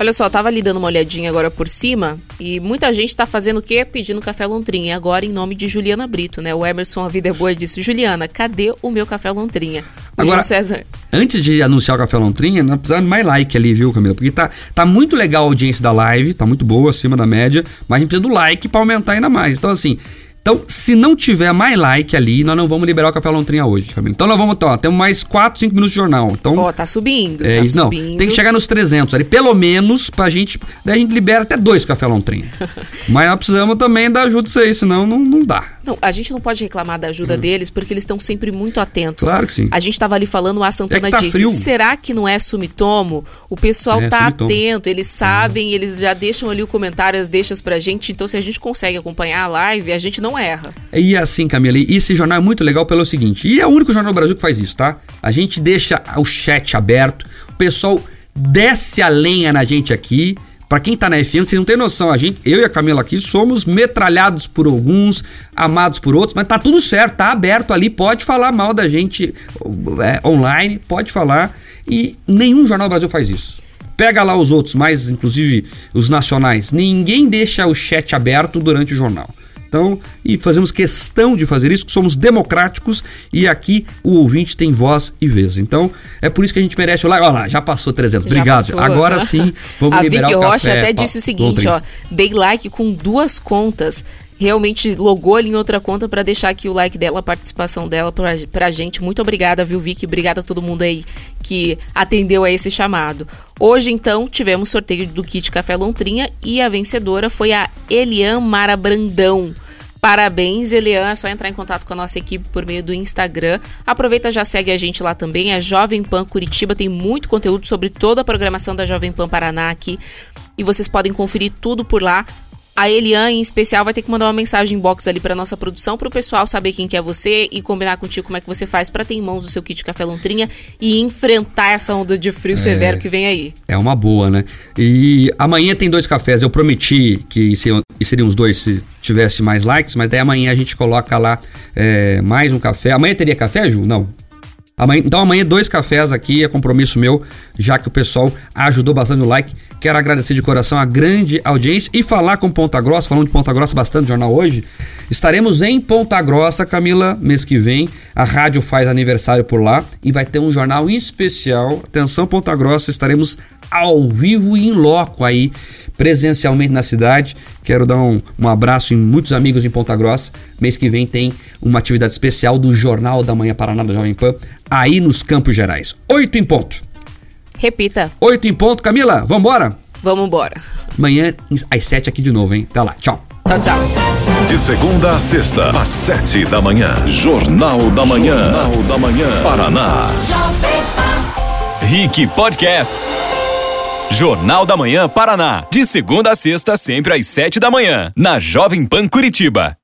Olha só, tava ali dando uma olhadinha agora por cima e muita gente tá fazendo o quê? Pedindo café Lontrinha. Agora em nome de Juliana Brito, né? O Emerson A Vida é Boa disse: Juliana, cadê o meu café Lontrinha? O Agora, João César. Antes de anunciar o Café Lontrinha, nós precisamos de mais like ali, viu, Camila? Porque tá, tá muito legal a audiência da live, tá muito boa, acima da média, mas a gente precisa do like para aumentar ainda mais. Então, assim, então, se não tiver mais like ali, nós não vamos liberar o Café Lontrinha hoje, Camila. Então, nós vamos, ó, temos mais 4, 5 minutos de jornal. Então, Ó, tá subindo, é, tá isso, não, subindo. tem que chegar nos 300 ali, pelo menos, pra gente. Daí a gente libera até dois Café Lontrinha. [LAUGHS] Mas nós precisamos também da ajuda disso aí, senão não, não dá. Não, a gente não pode reclamar da ajuda deles porque eles estão sempre muito atentos. Hum. Claro que sim. A gente estava ali falando, a Santana É tá disse: frio. será que não é Sumitomo? O pessoal É, tá Sumitomo. atento, eles sabem, eles já deixam ali o comentário, as deixas pra gente. Então, se a gente consegue acompanhar a live, a gente não erra. E assim, Camila, e esse jornal é muito legal pelo seguinte, e é o único jornal do Brasil que faz isso, tá? A gente deixa o chat aberto, o pessoal desce a lenha na gente aqui. Pra quem tá na FM, vocês não têm noção, a gente, eu e a Camila aqui somos metralhados por alguns, amados por outros, mas tá tudo certo, tá aberto ali, pode falar mal da gente é, online, pode falar, e nenhum jornal do Brasil faz isso. Pega lá os outros, mais inclusive os nacionais, ninguém deixa o chat aberto durante o jornal. Então, e fazemos questão de fazer isso, somos democráticos e aqui o ouvinte tem voz e vez. Então, é por isso que a gente merece o like. Olha lá, já passou 300. Já Obrigado. passou, Agora sim, vamos [LAUGHS] a liberar Vicky o Rocha café. até disse o seguinte, ó, dei like com duas contas. Realmente logou ali em outra conta para deixar aqui o like dela, a participação dela pra, pra gente. Muito obrigada, viu, Vicky? Obrigada a todo mundo aí que atendeu a esse chamado. Hoje, então, tivemos sorteio do kit Café Lontrinha e a vencedora foi a Elian Mara Brandão. Parabéns, Elian. É só entrar em contato com a nossa equipe por meio do Instagram. Aproveita, já segue a gente lá também. A Jovem Pan Curitiba tem muito conteúdo sobre toda a programação da Jovem Pan Paraná aqui. E vocês podem conferir tudo por lá. A Elian, em especial, vai ter que mandar uma mensagem box ali para nossa produção, para o pessoal saber quem que é você e combinar contigo como é que você faz para ter em mãos o seu kit Café Lontrinha e enfrentar essa onda de frio severo que vem aí. É uma boa, né? E amanhã tem dois cafés. Eu prometi que seriam, que seriam os dois se tivesse mais likes, mas daí amanhã a gente coloca lá é, mais um café. Amanhã teria café, Ju? Não. Amanhã, então amanhã dois cafés aqui, é compromisso meu, já que o pessoal ajudou bastante no like. Quero agradecer de coração a grande audiência e falar com Ponta Grossa, falando de Ponta Grossa bastante no jornal hoje. Estaremos em Ponta Grossa, Camila, mês que vem. A rádio faz aniversário por lá e vai ter um jornal especial. Atenção, Ponta Grossa, estaremos ao vivo e em loco aí, presencialmente na cidade. Quero dar um, um abraço em muitos amigos em Ponta Grossa. Mês que vem tem uma atividade especial do Jornal da Manhã Paraná da Jovem Pan, aí nos Campos Gerais. Oito em ponto. Repita. Oito em ponto. Camila, vambora? Vamos embora. Amanhã às sete aqui de novo, hein? Até lá. Tchau. Tchau, tchau. De segunda a sexta, às sete da manhã. Jornal da Manhã. Jornal da Manhã. Paraná. Rick Podcasts. Jornal da Manhã Paraná. De segunda a sexta, sempre às sete da manhã. Na Jovem Pan Curitiba.